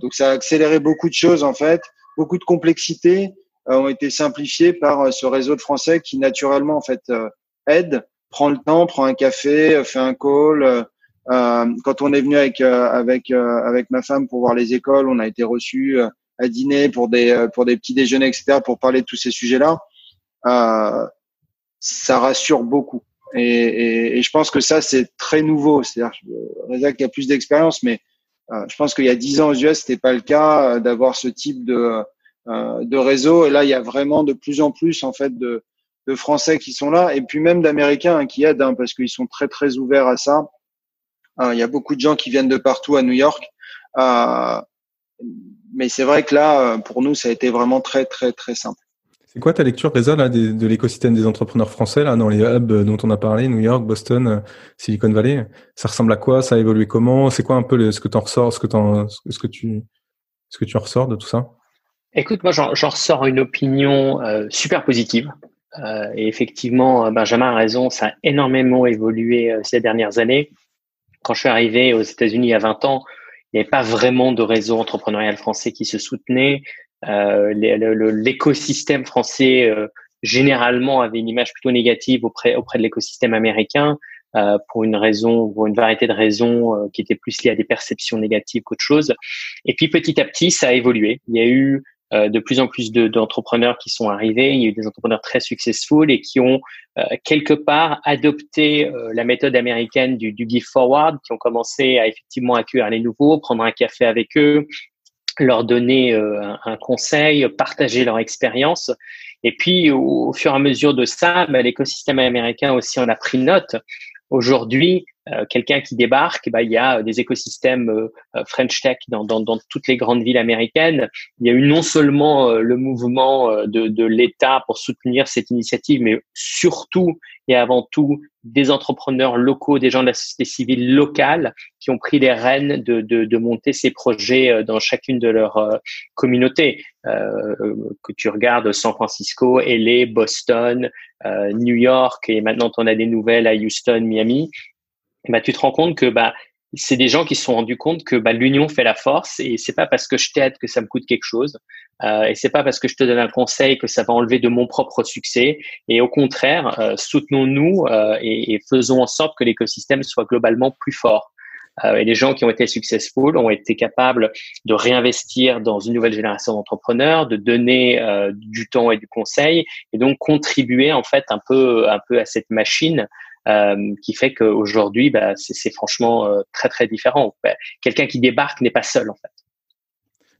donc ça a accéléré beaucoup de choses en fait. Beaucoup de complexités ont été simplifiées par ce réseau de Français qui naturellement en fait aide, prend le temps, prend un café, fait un call. quand on est venu avec avec avec ma femme pour voir les écoles, on a été reçu à dîner pour des pour des petits déjeuners etc pour parler de tous ces sujets-là euh, ça rassure beaucoup. Et, et, et, je pense que ça, c'est très nouveau. C'est-à-dire, Reza qui a plus d'expérience, mais euh, je pense qu'il y a dix ans aux US, c'était pas le cas euh, d'avoir ce type de de réseau. Et là, il y a vraiment de plus en plus en fait de, de Français qui sont là, et puis même d'Américains hein, qui aident, hein, parce qu'ils sont très très ouverts à ça. il y a beaucoup de gens qui viennent de partout à New York. Mais c'est vrai que là, pour nous, ça a été vraiment très très très simple. C'est quoi ta lecture, Reza, là, de, l'écosystème des entrepreneurs français, là, dans les hubs dont on a parlé, New York, Boston, euh, Silicon Valley? Ça ressemble à quoi? Ça a évolué comment? C'est quoi un peu ce que tu en ressors, ce que, ce que tu, ce que tu en ressors de tout ça? Écoute, moi, j'en ressors une opinion euh, super positive. Euh, et effectivement, Benjamin a raison, ça a énormément évolué ces dernières années. Quand je suis arrivé aux États-Unis il y a 20 ans, il n'y avait pas vraiment de réseau entrepreneurial français qui se soutenait. Euh, l'écosystème français euh, généralement avait une image plutôt négative auprès auprès de l'écosystème américain euh, pour une raison, pour une variété de raisons euh, qui étaient plus liées à des perceptions négatives qu'autre chose. Et puis petit à petit, ça a évolué. Il y a eu euh, de plus en plus d'entrepreneurs qui sont arrivés. Il y a eu des entrepreneurs très successful et qui ont quelque part adopté la méthode américaine du, du give forward, qui ont commencé à effectivement accueillir les nouveaux, prendre un café avec eux, leur donner euh, un, conseil, partager leur expérience. Et puis, au, fur et à mesure de ça, bah, l'écosystème américain aussi en a pris note. Aujourd'hui, euh, quelqu'un qui débarque, bah, il y a des écosystèmes euh, French Tech dans, dans, dans, toutes les grandes villes américaines. Il y a eu non seulement le mouvement de, de l'État pour soutenir cette initiative, mais surtout et avant tout des entrepreneurs locaux, des gens de la société civile locale qui ont pris les rênes de, de, de monter ces projets euh, dans chacune de leurs euh, communautés. Euh, que tu regardes San Francisco, LA, Boston, euh, New York et maintenant on a des nouvelles à Houston, Miami. Bah, tu te rends compte que bah, c'est des gens qui se sont rendus compte que bah, l'union fait la force et c'est pas parce que je t'aide que ça me coûte quelque chose euh, et c'est pas parce que je te donne un conseil que ça va enlever de mon propre succès et au contraire euh, soutenons-nous euh, et, et, faisons en sorte que l'écosystème soit globalement plus fort. Euh, et les gens qui ont été successful ont été capables de réinvestir dans une nouvelle génération d'entrepreneurs de donner euh, du temps et du conseil et donc contribuer en fait un peu un peu à cette machine euh, qui fait qu'aujourd'hui, bah, c'est franchement euh, très très différent. Bah, quelqu'un qui débarque n'est pas seul en fait.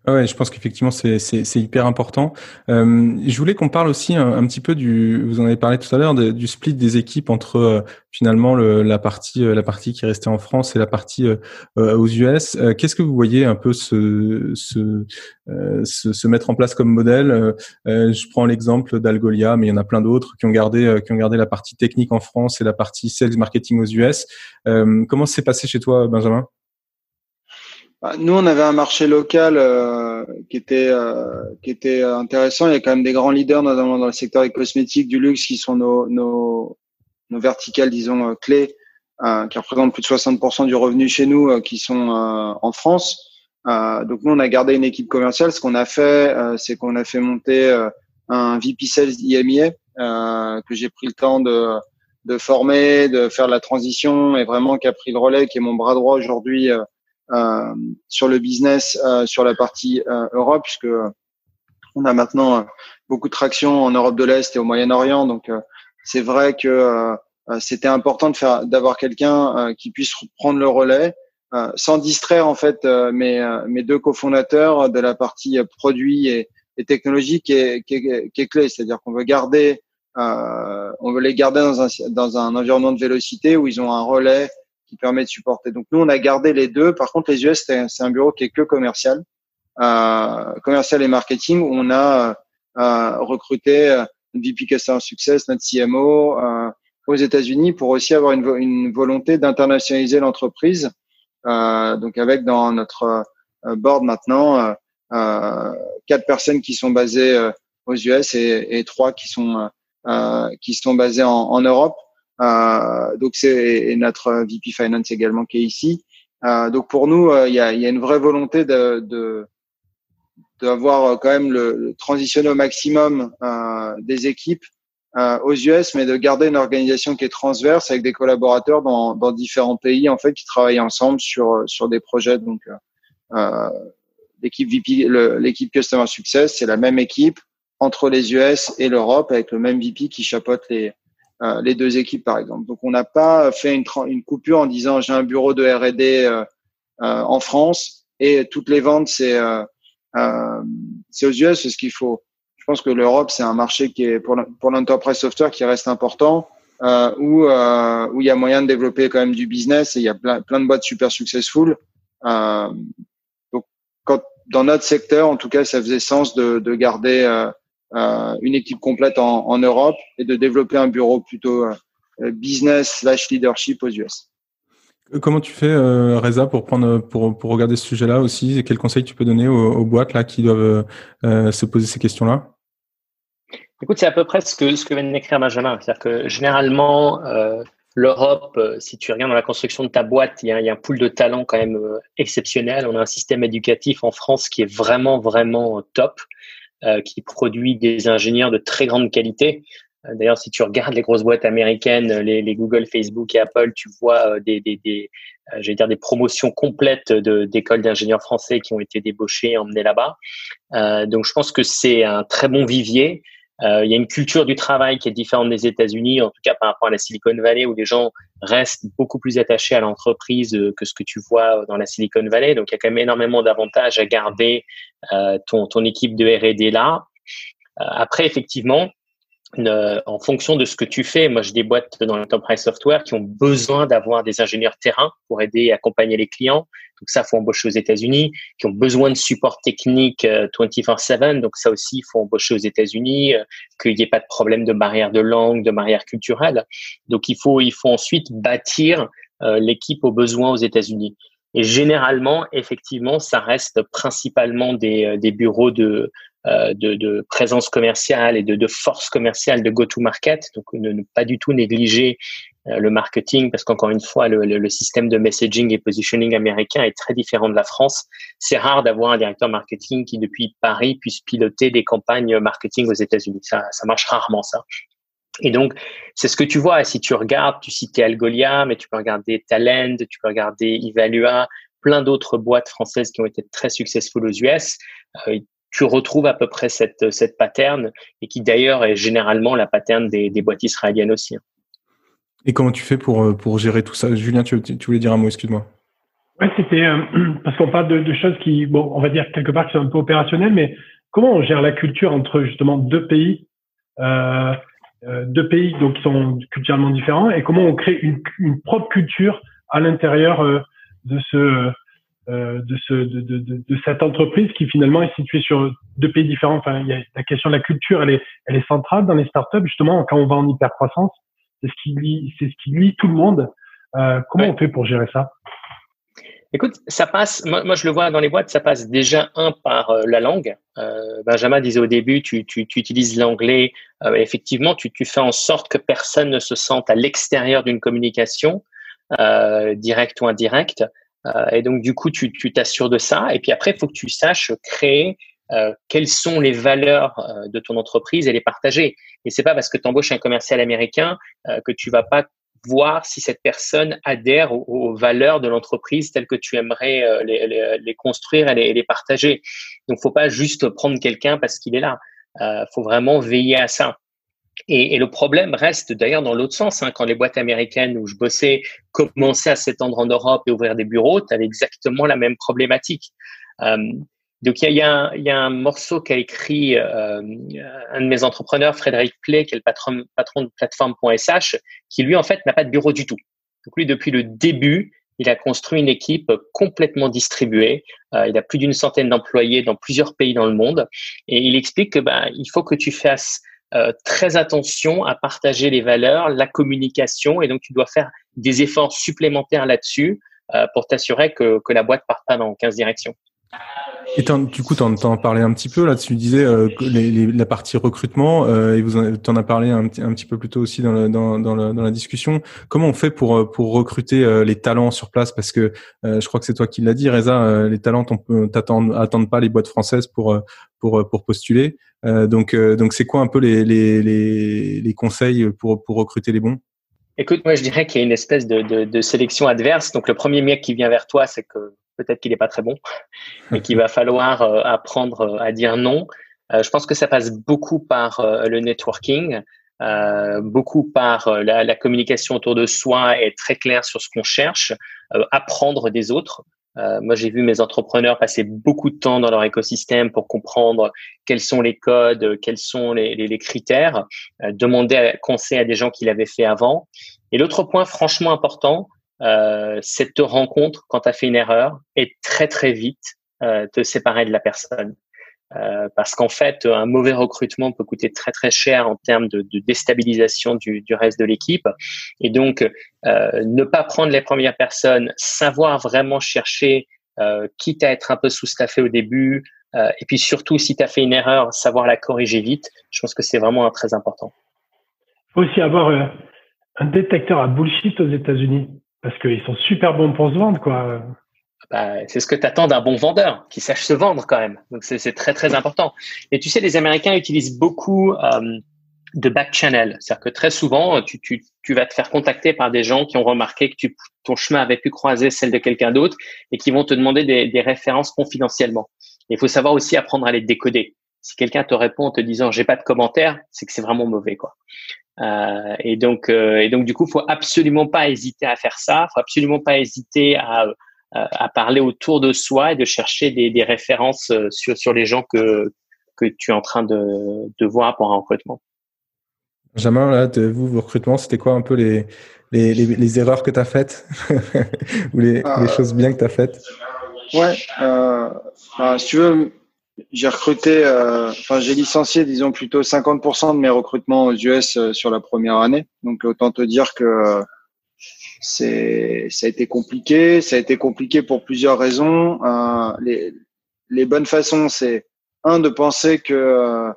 Ouais, je pense qu'effectivement c'est hyper important. Euh, je voulais qu'on parle aussi un, petit peu du, vous en avez parlé tout à l'heure, du split des équipes entre euh, finalement le, la partie euh, la partie qui restait en France et la partie euh, aux US. Qu'est-ce que vous voyez un peu se se, se, se mettre en place comme modèle? Je prends l'exemple d'Algolia, mais il y en a plein d'autres qui ont gardé qui ont gardé la partie technique en France et la partie sales marketing aux US. comment s'est passé chez toi, Benjamin? Nous, on avait un marché local euh, qui était euh, qui était intéressant. Il y a quand même des grands leaders, notamment dans le secteur des cosmétiques, du luxe, qui sont nos nos, nos verticales, disons euh, clés, qui représentent plus de 60% du revenu chez nous, qui sont en France. donc nous, on a gardé une équipe commerciale. Ce qu'on a fait, c'est qu'on a fait monter un VP Sales IMIA que j'ai pris le temps de de former, de faire la transition et vraiment qui a pris le relais, qui est mon bras droit aujourd'hui euh, sur le business euh, sur la partie euh, Europe, puisque on a maintenant beaucoup de traction en Europe de l'Est et au Moyen-Orient. Donc, c'est vrai que c'était important de faire, d'avoir quelqu'un qui puisse prendre le relais, sans distraire en fait mes, mes deux cofondateurs de la partie produit et, et technologie qui est, qui est, qui est clé. C'est-à-dire qu'on veut garder, on veut les garder dans un, dans un environnement de vélocité où ils ont un relais qui permet de supporter. Donc nous, on a gardé les deux. Par contre, les US, c'est un bureau qui est que commercial, euh, commercial et marketing. On a euh, recruté euh, VP Customer Success, notre CMO euh, aux États-Unis pour aussi avoir une, une volonté d'internationaliser l'entreprise. Euh, donc avec dans notre euh, board maintenant quatre personnes qui sont basées aux US et, et trois qui sont qui sont basées en, en Europe. Euh, donc c'est notre VP Finance également qui est ici. Euh, donc pour nous, euh, il y a, y, a, une vraie volonté de, de d'avoir quand même le, le, transitionner au maximum euh, des équipes euh, aux US, mais de garder une organisation qui est transverse avec des collaborateurs dans, dans différents pays en fait qui travaillent ensemble sur sur des projets. Donc euh, l'équipe VP, l'équipe Customer Success, c'est la même équipe entre les US et l'Europe avec le même VP qui chapeaute les euh, les deux équipes, par exemple. Donc, on n'a pas fait une, une, coupure en disant j'ai un bureau de R&D euh, euh, en France et toutes les ventes c'est c'est aux US ce qu'il faut. Je pense que l'Europe, c'est un marché qui est pour l'enterprise software qui reste important, euh, où euh, où il y a moyen de développer quand même du business et il y a plein, plein de boîtes super successful. Euh, donc, quand dans notre secteur, en tout cas, ça faisait sens de, de garder euh, euh une équipe complète en, en, Europe et de développer un bureau plutôt euh, business slash leadership aux US. Comment tu fais, euh, Reza, pour prendre, pour, pour regarder ce sujet-là aussi? Et quels conseils tu peux donner aux, boîtes là qui doivent euh, se poser ces questions-là? Écoute, c'est à peu près ce que, ce que vient d'écrire Benjamin. C'est-à-dire que généralement, euh, l'Europe, euh, si tu regardes dans la construction de ta boîte, il y a, il y a un pool de talents quand même euh, exceptionnel. On a un système éducatif en France qui est vraiment, vraiment top, euh, qui produit des ingénieurs de très grande qualité. Euh, d'ailleurs, si tu regardes les grosses boîtes américaines, les, les Google, Facebook et Apple, tu vois euh, des, des, des euh, dire des promotions complètes d'écoles d'ingénieurs français qui ont été débauchés et emmenés là-bas. Euh, donc, je pense que c'est un très bon vivier. Euh, il y a une culture du travail qui est différente des États-Unis, en tout cas par rapport à la Silicon Valley, où les gens restent beaucoup plus attachés à l'entreprise que ce que tu vois dans la Silicon Valley. Donc, il y a quand même énormément d'avantages à garder ton, ton équipe de R&D là. après, effectivement, en fonction de ce que tu fais, moi j'ai des boîtes dans l'enterprise software qui ont besoin d'avoir des ingénieurs terrain pour aider et accompagner les clients. Donc ça, faut embaucher aux États-Unis, qui ont besoin de support technique 24/7. Euh, Donc ça aussi, il faut embaucher aux États-Unis, euh, qu'il n'y ait pas de problème de barrière de langue, de barrière culturelle. Donc il faut il faut ensuite bâtir euh, l'équipe aux besoins aux États-Unis. Et généralement, effectivement, ça reste principalement des, des bureaux de de, de, présence commerciale et de, force commerciale de go-to-market. Donc, ne, pas du tout négliger euh, le marketing parce qu'encore une fois, le, système de messaging et positioning américain est très différent de la France. C'est rare d'avoir un directeur marketing qui, depuis Paris, puisse piloter des campagnes marketing aux États-Unis. Ça, ça marche rarement, ça. Et donc, c'est ce que tu vois. Si tu regardes, tu citais Algolia, mais tu peux regarder Talend, tu peux regarder Evalua, plein d'autres boîtes françaises qui ont été très successful aux US. Euh, tu retrouves à peu près cette, cette pattern et qui d'ailleurs est généralement la pattern des, des boîtes israéliennes aussi. Hein. Et comment tu fais pour, euh, pour gérer tout ça? Julien, tu, tu voulais dire un mot, excuse-moi. Ouais, c'était euh, [CLEARS THROAT] parce qu'on parle de, de, choses qui, bon, on va dire quelque part qui sont un peu opérationnelles, mais comment on gère la culture entre justement deux pays, euh, euh deux pays donc qui sont culturellement différents, et comment on crée une, une propre culture à l'intérieur de ce euh, de, ce, de, de, de, cette entreprise qui finalement est située sur deux pays différents. Enfin, il y a, la question de la culture, elle est, elle est centrale dans les startups. Justement, quand on va en hypercroissance, c'est ce qui lie, c'est ce qui lie tout le monde. Euh, comment on fait pour gérer ça? Écoute, ça passe. Moi, moi, je le vois dans les boîtes, ça passe déjà un par euh, la langue. Benjamin disait au début, tu, tu, tu utilises l'anglais. Effectivement, tu, tu fais en sorte que personne ne se sente à l'extérieur d'une communication, directe ou indirecte. Euh, et donc, du coup, tu t'assures de ça. Et puis après, il faut que tu saches créer euh, quelles sont les valeurs euh, de ton entreprise et les partager. Et c'est pas parce que tu embauches un commercial américain que tu vas pas voir si cette personne adhère aux, valeurs de l'entreprise telles que tu aimerais les, les, les, construire et les, les, partager. Donc, faut pas juste prendre quelqu'un parce qu'il est là. Euh, faut vraiment veiller à ça. Et, et, le problème reste d'ailleurs dans l'autre sens. Hein, quand les boîtes américaines où je bossais commençaient à s'étendre en Europe et ouvrir des bureaux, tu avais exactement la même problématique. Euh, donc il y, y, y a, un morceau qu'a écrit euh, un de mes entrepreneurs, Frédéric Play, qui est le patron, patron de plateforme.sh, qui lui en fait n'a pas de bureau du tout. Donc lui depuis le début, il a construit une équipe complètement distribuée. Euh, il a plus d'une centaine d'employés dans plusieurs pays dans le monde, et il explique que bah, il faut que tu fasses euh, très attention à partager les valeurs, la communication, et donc tu dois faire des efforts supplémentaires là-dessus euh, pour t'assurer que, que la boîte parte pas dans 15 directions. Et du coup, tu en, en, parlais un petit peu là. Tu disais euh, les, les, la partie recrutement, euh, et vous en, en as parlé un, un, petit peu plus tôt aussi dans, le, dans, le, dans, la discussion. Comment on fait pour euh, pour recruter euh, les talents sur place? Parce que euh, je crois que c'est toi qui l'as dit, Reza. les talents, on t'attendent attendent pas les boîtes françaises pour pour pour postuler. donc donc c'est quoi un peu les, les, les, les conseils pour pour recruter les bons? Écoute, moi je dirais qu'il y a une espèce de, de, de sélection adverse. Donc le premier mec qui vient vers toi, c'est que peut-être qu'il n'est pas très bon et qu'il va falloir euh, apprendre euh, à dire non. Euh, je pense que ça passe beaucoup par le networking, beaucoup par la, communication autour de soi, être très clair sur ce qu'on cherche, apprendre des autres. Moi, j'ai vu mes entrepreneurs passer beaucoup de temps dans leur écosystème pour comprendre quels sont les codes, quels sont les, les, critères, demander conseil à des gens qui l'avaient fait avant. Et l'autre point franchement important, euh, c'est de te rendre compte quand tu as fait une erreur et très très vite euh, te séparer de la personne. Euh, parce qu'en fait, un mauvais recrutement peut coûter très très cher en termes de, de déstabilisation du, du, reste de l'équipe. Et donc, euh, ne pas prendre les premières personnes, savoir vraiment chercher, euh, quitte à être un peu sous-staffé au début, et puis surtout, si tu as fait une erreur, savoir la corriger vite. Je pense que c'est vraiment très important. Il faut aussi avoir un détecteur à bullshit aux États-Unis, parce qu'ils sont super bons pour se vendre, quoi. Bah, c'est ce que tu attends d'un bon vendeur, qui sache se vendre quand même. Donc c'est très très important. Et tu sais, les Américains utilisent beaucoup euh, de back channel, c'est-à-dire que très souvent, tu, tu, tu, vas te faire contacter par des gens qui ont remarqué que tu, ton chemin avait pu croiser celle de quelqu'un d'autre et qui vont te demander des, des références confidentiellement. Il faut savoir aussi apprendre à les décoder. Si quelqu'un te répond en te disant j'ai pas de commentaire, c'est que c'est vraiment mauvais quoi. Euh, et donc euh, et donc du coup, faut absolument pas hésiter à faire ça. Faut absolument pas hésiter à euh, à parler autour de soi et de chercher des, des références euh, sur, sur les gens que, que tu es en train de, de voir pour un recrutement. Benjamin, là, de vous, vos recrutements, c'était quoi un peu les, les, les, les erreurs que tu as faites [LAUGHS] ou les, euh, les, choses bien que tu as faites? Ouais, euh, bah, si tu veux, j'ai recruté, enfin euh, j'ai licencié, disons plutôt 50% de mes recrutements aux US sur la première année. Donc autant te dire que c'est ça a été compliqué. Ça a été compliqué pour plusieurs raisons. Euh, les, les bonnes façons, c'est un de penser que euh,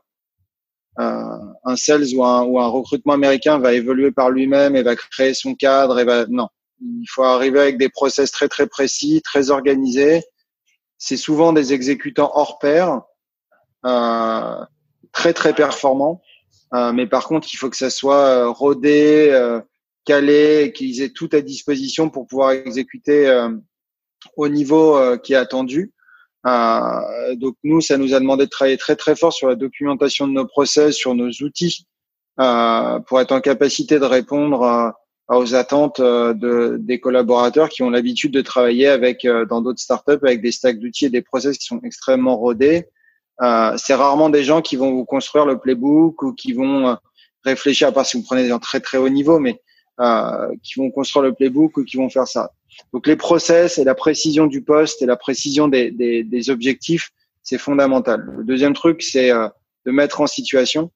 un sales ou un, ou un recrutement américain va évoluer par lui-même et va créer son cadre et va non. Il faut arriver avec des process très très précis, très organisés. C'est souvent des exécutants hors pair, euh, très très performants. Euh, mais par contre, il faut que ça soit euh, rodé, euh, calés, qu'ils aient tout à disposition pour pouvoir exécuter euh, au niveau euh, qui est attendu. Donc nous, ça nous a demandé de travailler très très fort sur la documentation de nos process, sur nos outils, pour être en capacité de répondre aux attentes de, des collaborateurs qui ont l'habitude de travailler avec dans d'autres startups avec des stacks d'outils et des process qui sont extrêmement rodés. Euh, c'est rarement des gens qui vont vous construire le playbook ou qui vont réfléchir, à part si vous prenez des gens très très haut niveau, mais euh, qui vont construire le playbook ou qui vont faire ça. Donc les process et la précision du poste et la précision des, des, des objectifs, c'est fondamental. Le deuxième truc, c'est euh, de mettre en situation.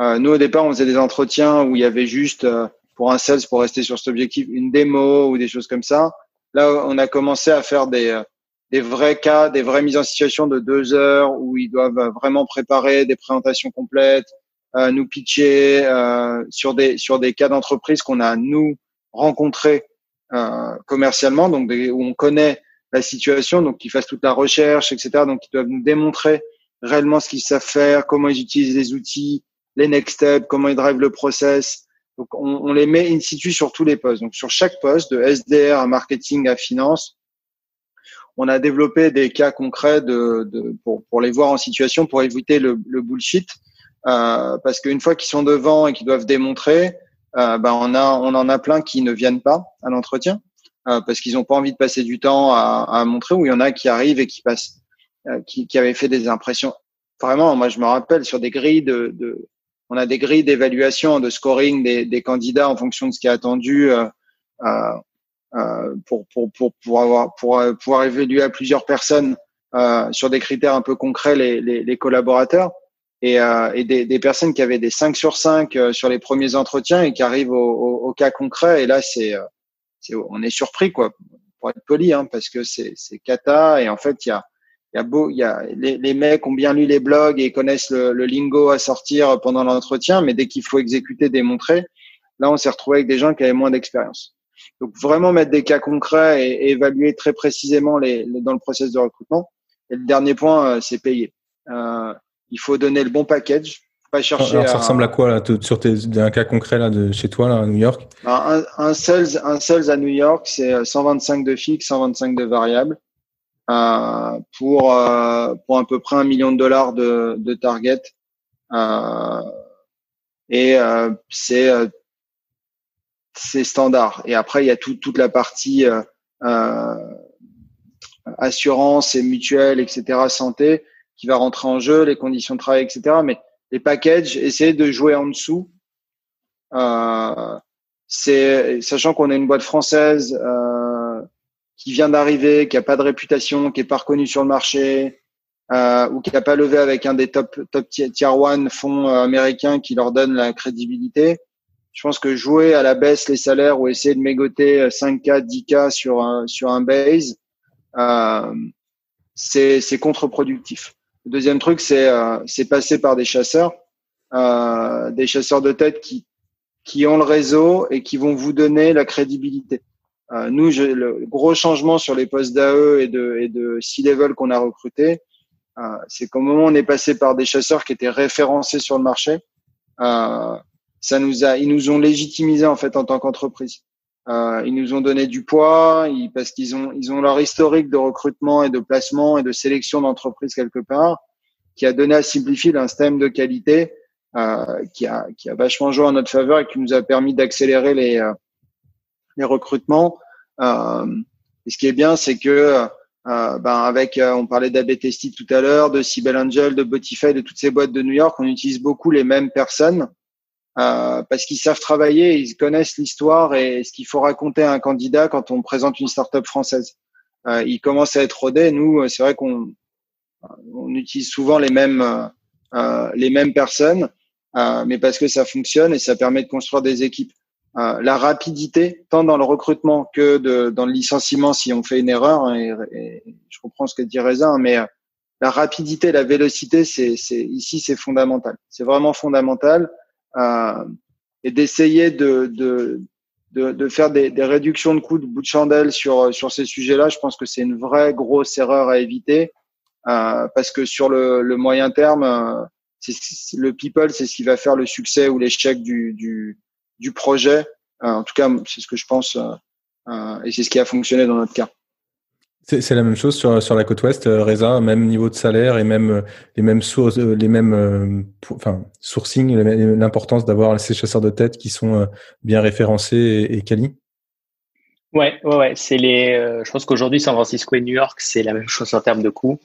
Euh, nous, au départ, on faisait des entretiens où il y avait juste, euh, pour un sales, pour rester sur cet objectif, une démo ou des choses comme ça. Là, on a commencé à faire des, euh, des vrais cas, des vraies mises en situation de deux heures où ils doivent vraiment préparer des présentations complètes, euh, nous pitcher euh, sur des sur des cas d'entreprise qu'on a nous rencontrés euh, commercialement, donc où on connaît la situation, donc qu'ils fassent toute la recherche, etc. Donc ils doivent nous démontrer réellement ce qu'ils savent faire, comment ils utilisent les outils, les next steps, comment ils drivent le process. On, les met in situ sur tous les postes. Donc sur chaque poste, de SDR à marketing à finance, on a développé des cas concrets de, pour, les voir en situation pour éviter le, bullshit euh, parce qu'une fois qu'ils sont devant et qu'ils doivent démontrer, euh, ben on, en a plein qui ne viennent pas à l'entretien euh, parce qu'ils n'ont pas envie de passer du temps à, montrer, ou il y en a qui arrivent et qui passent, qui, qui avaient fait des impressions. Vraiment, moi je me rappelle sur des grilles de on a des grilles d'évaluation, de scoring des, des, candidats en fonction de ce qui est attendu euh, euh, pour, pour, pour, pour, avoir, pour pouvoir évaluer à plusieurs personnes euh, sur des critères un peu concrets les, les, les collaborateurs et, euh, et des, des, personnes qui avaient des 5 sur 5 euh, sur les premiers entretiens et qui arrivent au, au, au cas concret. Et là, c'est, euh, on est surpris, quoi, pour être poli, hein, parce que c'est, cata. Et en fait, il y a, y a beau, il y a les, les, mecs ont bien lu les blogs et connaissent le, le lingo à sortir pendant l'entretien, mais dès qu'il faut exécuter, démontrer, là, on s'est retrouvé avec des gens qui avaient moins d'expérience. Donc, vraiment mettre des cas concrets et, et évaluer très précisément les, les, dans le process de recrutement. Et le dernier point, c'est payer. Euh, il faut donner le bon package. Pas chercher Alors, ça ressemble à quoi là, sur tes, un cas concret là, de chez toi là, à New York? Un, un, sales, un sales à New York, c'est 125 de fixe, 125 de variable euh, pour euh, pour à peu près un million de dollars de, de target. Euh, et euh, c'est c'est standard. Et après, il y a tout, toute la partie assurance et mutuelle, etc., santé, qui va rentrer en jeu, les conditions de travail, etc. Mais les packages, essayer de jouer en dessous. Euh, c'est sachant qu'on est une boîte française euh, qui vient d'arriver, qui a pas de réputation, qui est pas reconnue sur le marché, euh, ou qui n'a pas levé avec un des top top tier one fonds euh, américains qui leur donne la crédibilité. Je pense que jouer à la baisse les salaires ou essayer de mégoter 5K, 10K sur un, sur un base, euh, c'est contre-productif. Le deuxième truc, c'est euh, passer par des chasseurs, euh, des chasseurs de tête qui, qui ont le réseau et qui vont vous donner la crédibilité. Euh, nous, le gros changement sur les postes d'AE et de, et de C-level qu'on a recruté, euh, c'est qu'au moment où on est passé par des chasseurs qui étaient référencés sur le marché, euh, ça nous a, ils nous ont légitimisé en fait en tant qu'entreprise. Euh, ils nous ont donné du poids ils, parce qu'ils ont, ils ont leur historique de recrutement et de placement et de sélection d'entreprises quelque part, qui a donné à Simplified un système de qualité euh, qui, a, qui a vachement joué en notre faveur et qui nous a permis d'accélérer les, euh, les recrutements. Euh, et ce qui est bien, c'est que euh, ben avec, euh, on parlait d'AB tout à l'heure, de Cybelle Angel, de Botify, de toutes ces boîtes de New York, on utilise beaucoup les mêmes personnes euh, parce qu'ils savent travailler, ils connaissent l'histoire et ce qu'il faut raconter à un candidat quand on présente une startup française. Euh, ils commencent à être rodés. Nous, c'est vrai qu'on on utilise souvent les mêmes euh, les mêmes personnes, mais parce que ça fonctionne et ça permet de construire des équipes. Euh, la rapidité, tant dans le recrutement que de, dans le licenciement si on fait une erreur. Hein, et, je comprends ce que dit Reza, mais euh, la rapidité, la vélocité, c'est, c'est ici c'est fondamental. C'est vraiment fondamental. Euh, et d'essayer de, de, de, de faire des, des, réductions de coûts de bout de chandelle sur, sur ces sujets-là, je pense que c'est une vraie grosse erreur à éviter. Euh, parce que sur le, le moyen terme, euh, c'est, le people, c'est ce qui va faire le succès ou l'échec du, du, du projet. Euh, en tout cas, c'est ce que je pense euh, euh, et c'est ce qui a fonctionné dans notre cas. C'est la même chose sur, sur la côte ouest, Reza, même niveau de salaire et même les mêmes sources, les mêmes, enfin, sourcing, l'importance d'avoir ces chasseurs de tête qui sont bien référencés et, et quali. Ouais, ouais, ouais. C'est les. je pense qu'aujourd'hui, San Francisco et New York, c'est la même chose en termes de coûts.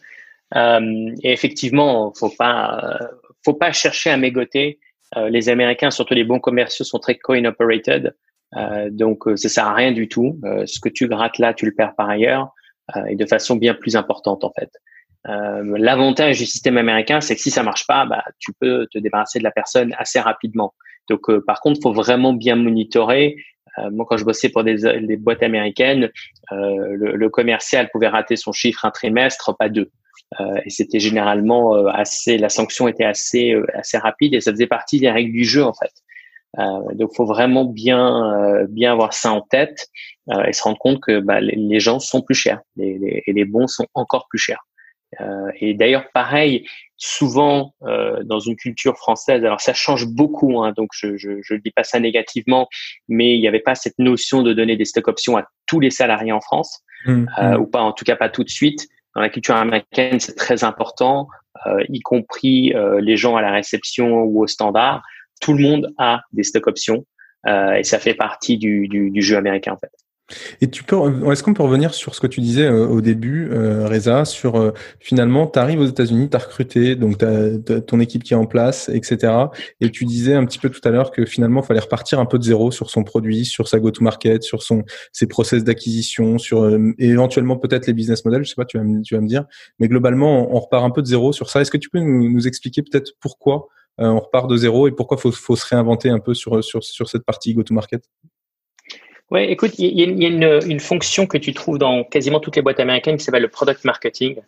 et effectivement, faut pas, faut pas chercher à mégoter euh, les Américains, surtout les bons commerciaux, sont très coin operated. Euh, donc, euh, ça sert à rien du tout. ce que tu grattes là, tu le perds par ailleurs et de façon bien plus importante en fait. Euh, L'avantage du système américain, c'est que si ça marche pas, bah, tu peux te débarrasser de la personne assez rapidement. Donc, par contre, faut vraiment bien monitorer. moi, quand je bossais pour des, des boîtes américaines, le, le, commercial pouvait rater son chiffre un trimestre, pas deux. Euh, et c'était généralement euh, assez, la sanction était assez euh, assez rapide et ça faisait partie des règles du jeu en fait. Euh, donc, faut vraiment bien bien avoir ça en tête euh, et se rendre compte que bah, les, gens sont plus chers les, les, et les bons sont encore plus chers. Euh, et d'ailleurs, pareil, souvent dans une culture française, alors ça change beaucoup, hein, donc je je je dis pas ça négativement, mais il n'y avait pas cette notion de donner des stock options à tous les salariés en France, mmh, mmh. ou pas en tout cas pas tout de suite dans la culture américaine, c'est très important, euh, y compris euh, les gens à la réception ou au standard. Tout le monde a des stock options euh, et ça fait partie du, du, du, jeu américain en fait. Et tu peux, est-ce qu'on peut revenir sur ce que tu disais euh, au début, euh, Reza, sur euh, finalement, tu arrives aux États-Unis, tu as recruté, donc tu as, ton équipe qui est en place, etc. Et tu disais un petit peu tout à l'heure que finalement, il fallait repartir un peu de zéro sur son produit, sur sa go-to-market, sur ses process d'acquisition, sur éventuellement peut-être les business models, je sais pas, tu vas, me, dire. Mais globalement, on, repart un peu de zéro sur ça. Est-ce que tu peux nous, expliquer peut-être pourquoi on repart de zéro et pourquoi faut, faut se réinventer un peu sur cette partie go-to-market? Ouais, écoute, il y, a, une, une, fonction que tu trouves dans quasiment toutes les boîtes américaines qui s'appelle le product marketing,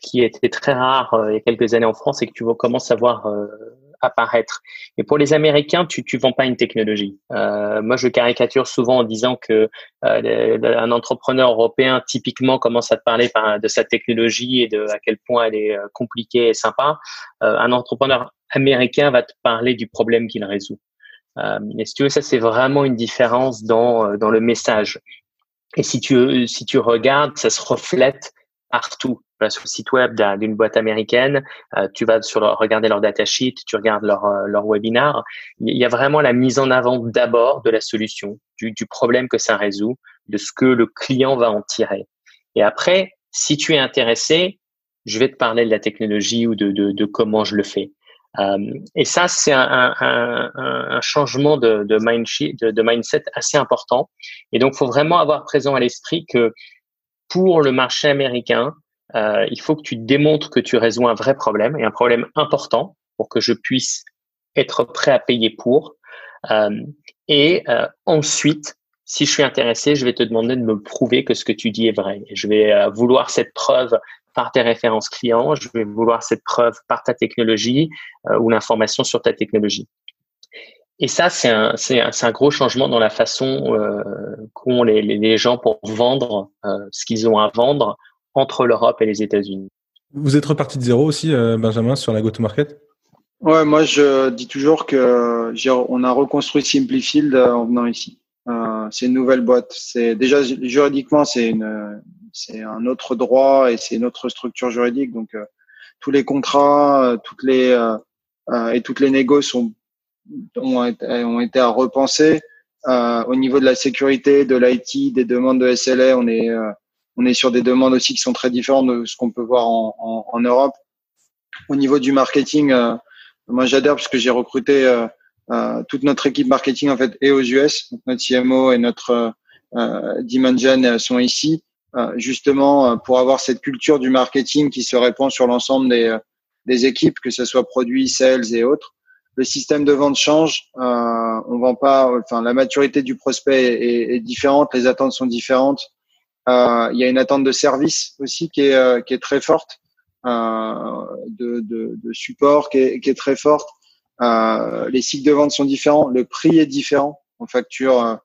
qui était très rare euh, il y a quelques années en France et que tu commences à voir euh, apparaître. Et pour les Américains, tu tu vends pas une technologie. Euh, moi, je caricature souvent en disant que euh, un entrepreneur européen typiquement commence à te parler de sa technologie et de à quel point elle est compliquée et sympa. un entrepreneur américain va te parler du problème qu'il résout. Euh, et si tu veux, ça c'est vraiment une différence dans euh, dans le message. Et si tu si tu regardes, ça se reflète partout. Sur le site web d'une boîte américaine, euh, tu vas sur regarder leur datasheet, tu regardes leur leur webinar. Il y a vraiment la mise en avant d'abord de la solution, du, du problème que ça résout, de ce que le client va en tirer. Et après, Si tu es intéressé, je vais te parler de la technologie ou de, de, de comment je le fais. Euh, et ça, c'est un, un, un, changement de, de, mindset assez important. Et donc, faut vraiment avoir présent à l'esprit que pour le marché américain, euh, il faut que tu démontres que tu résous un vrai problème et un problème important pour que je puisse être prêt à payer pour. Euh, et ensuite, si je suis intéressé, je vais te demander de me prouver que ce que tu dis est vrai. je vais vouloir cette preuve par tes références clients, je vais vouloir cette preuve par ta technologie euh, ou l'information sur ta technologie. Et ça, c'est un, c'est un, un, gros changement dans la façon euh, qu'ont les, les, gens pour vendre euh, ce qu'ils ont à vendre entre l'Europe et les États-Unis. Vous êtes reparti de zéro aussi, euh, Benjamin, sur la go-to-market? Ouais, moi je dis toujours que on a reconstruit Simplifield en venant ici. Euh, c'est une nouvelle boîte. C'est déjà juridiquement c'est une c'est un autre droit et c'est une autre structure juridique. Donc euh, tous les contrats, euh, toutes les euh, et toutes les négociations ont, ont, été à repenser. au niveau de la sécurité, de l'IT, des demandes de SLA, on est on est sur des demandes aussi qui sont très différentes de ce qu'on peut voir en, en, en, Europe. Au niveau du marketing, moi j'adhère parce que j'ai recruté euh, toute notre équipe marketing en fait est aux US. notre CMO et notre euh, Dimension sont ici. Euh, justement euh, pour avoir cette culture du marketing qui se répand sur l'ensemble des, euh, des équipes, que ce soit produits, sales et autres. Le système de vente change. Euh, on vend pas. Enfin, la maturité du prospect est, est différente, les attentes sont différentes. il y a une attente de service aussi qui est, qui est très forte, de, de, de, support qui est, qui est très forte. Les cycles de vente sont différents, le prix est différent. On facture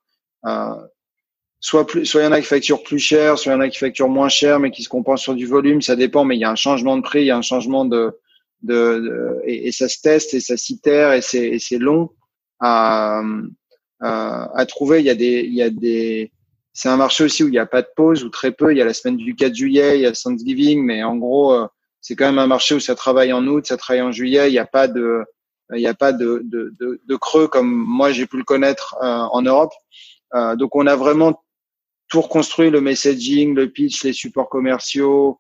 soit plus, soit il y en a qui facturent plus cher, soit il y en a qui facturent moins cher, mais qui se compensent sur du volume. Ça dépend, mais il y a un changement de prix, il y a un changement de, de, et, ça se teste et ça s'itère et c'est, long à, à, à, trouver. Il y a des, il y a des, c'est un marché aussi où il n'y a pas de pause ou très peu. Il y a la semaine du 4 juillet, il y a Thanksgiving, mais en gros, euh, c'est quand même un marché où ça travaille en août, ça travaille en juillet. Il n'y a pas de, il n'y a pas de, de, de, de, creux comme moi j'ai pu le connaître euh, en Europe. Euh, donc on a vraiment tout reconstruire le messaging, le pitch, les supports commerciaux,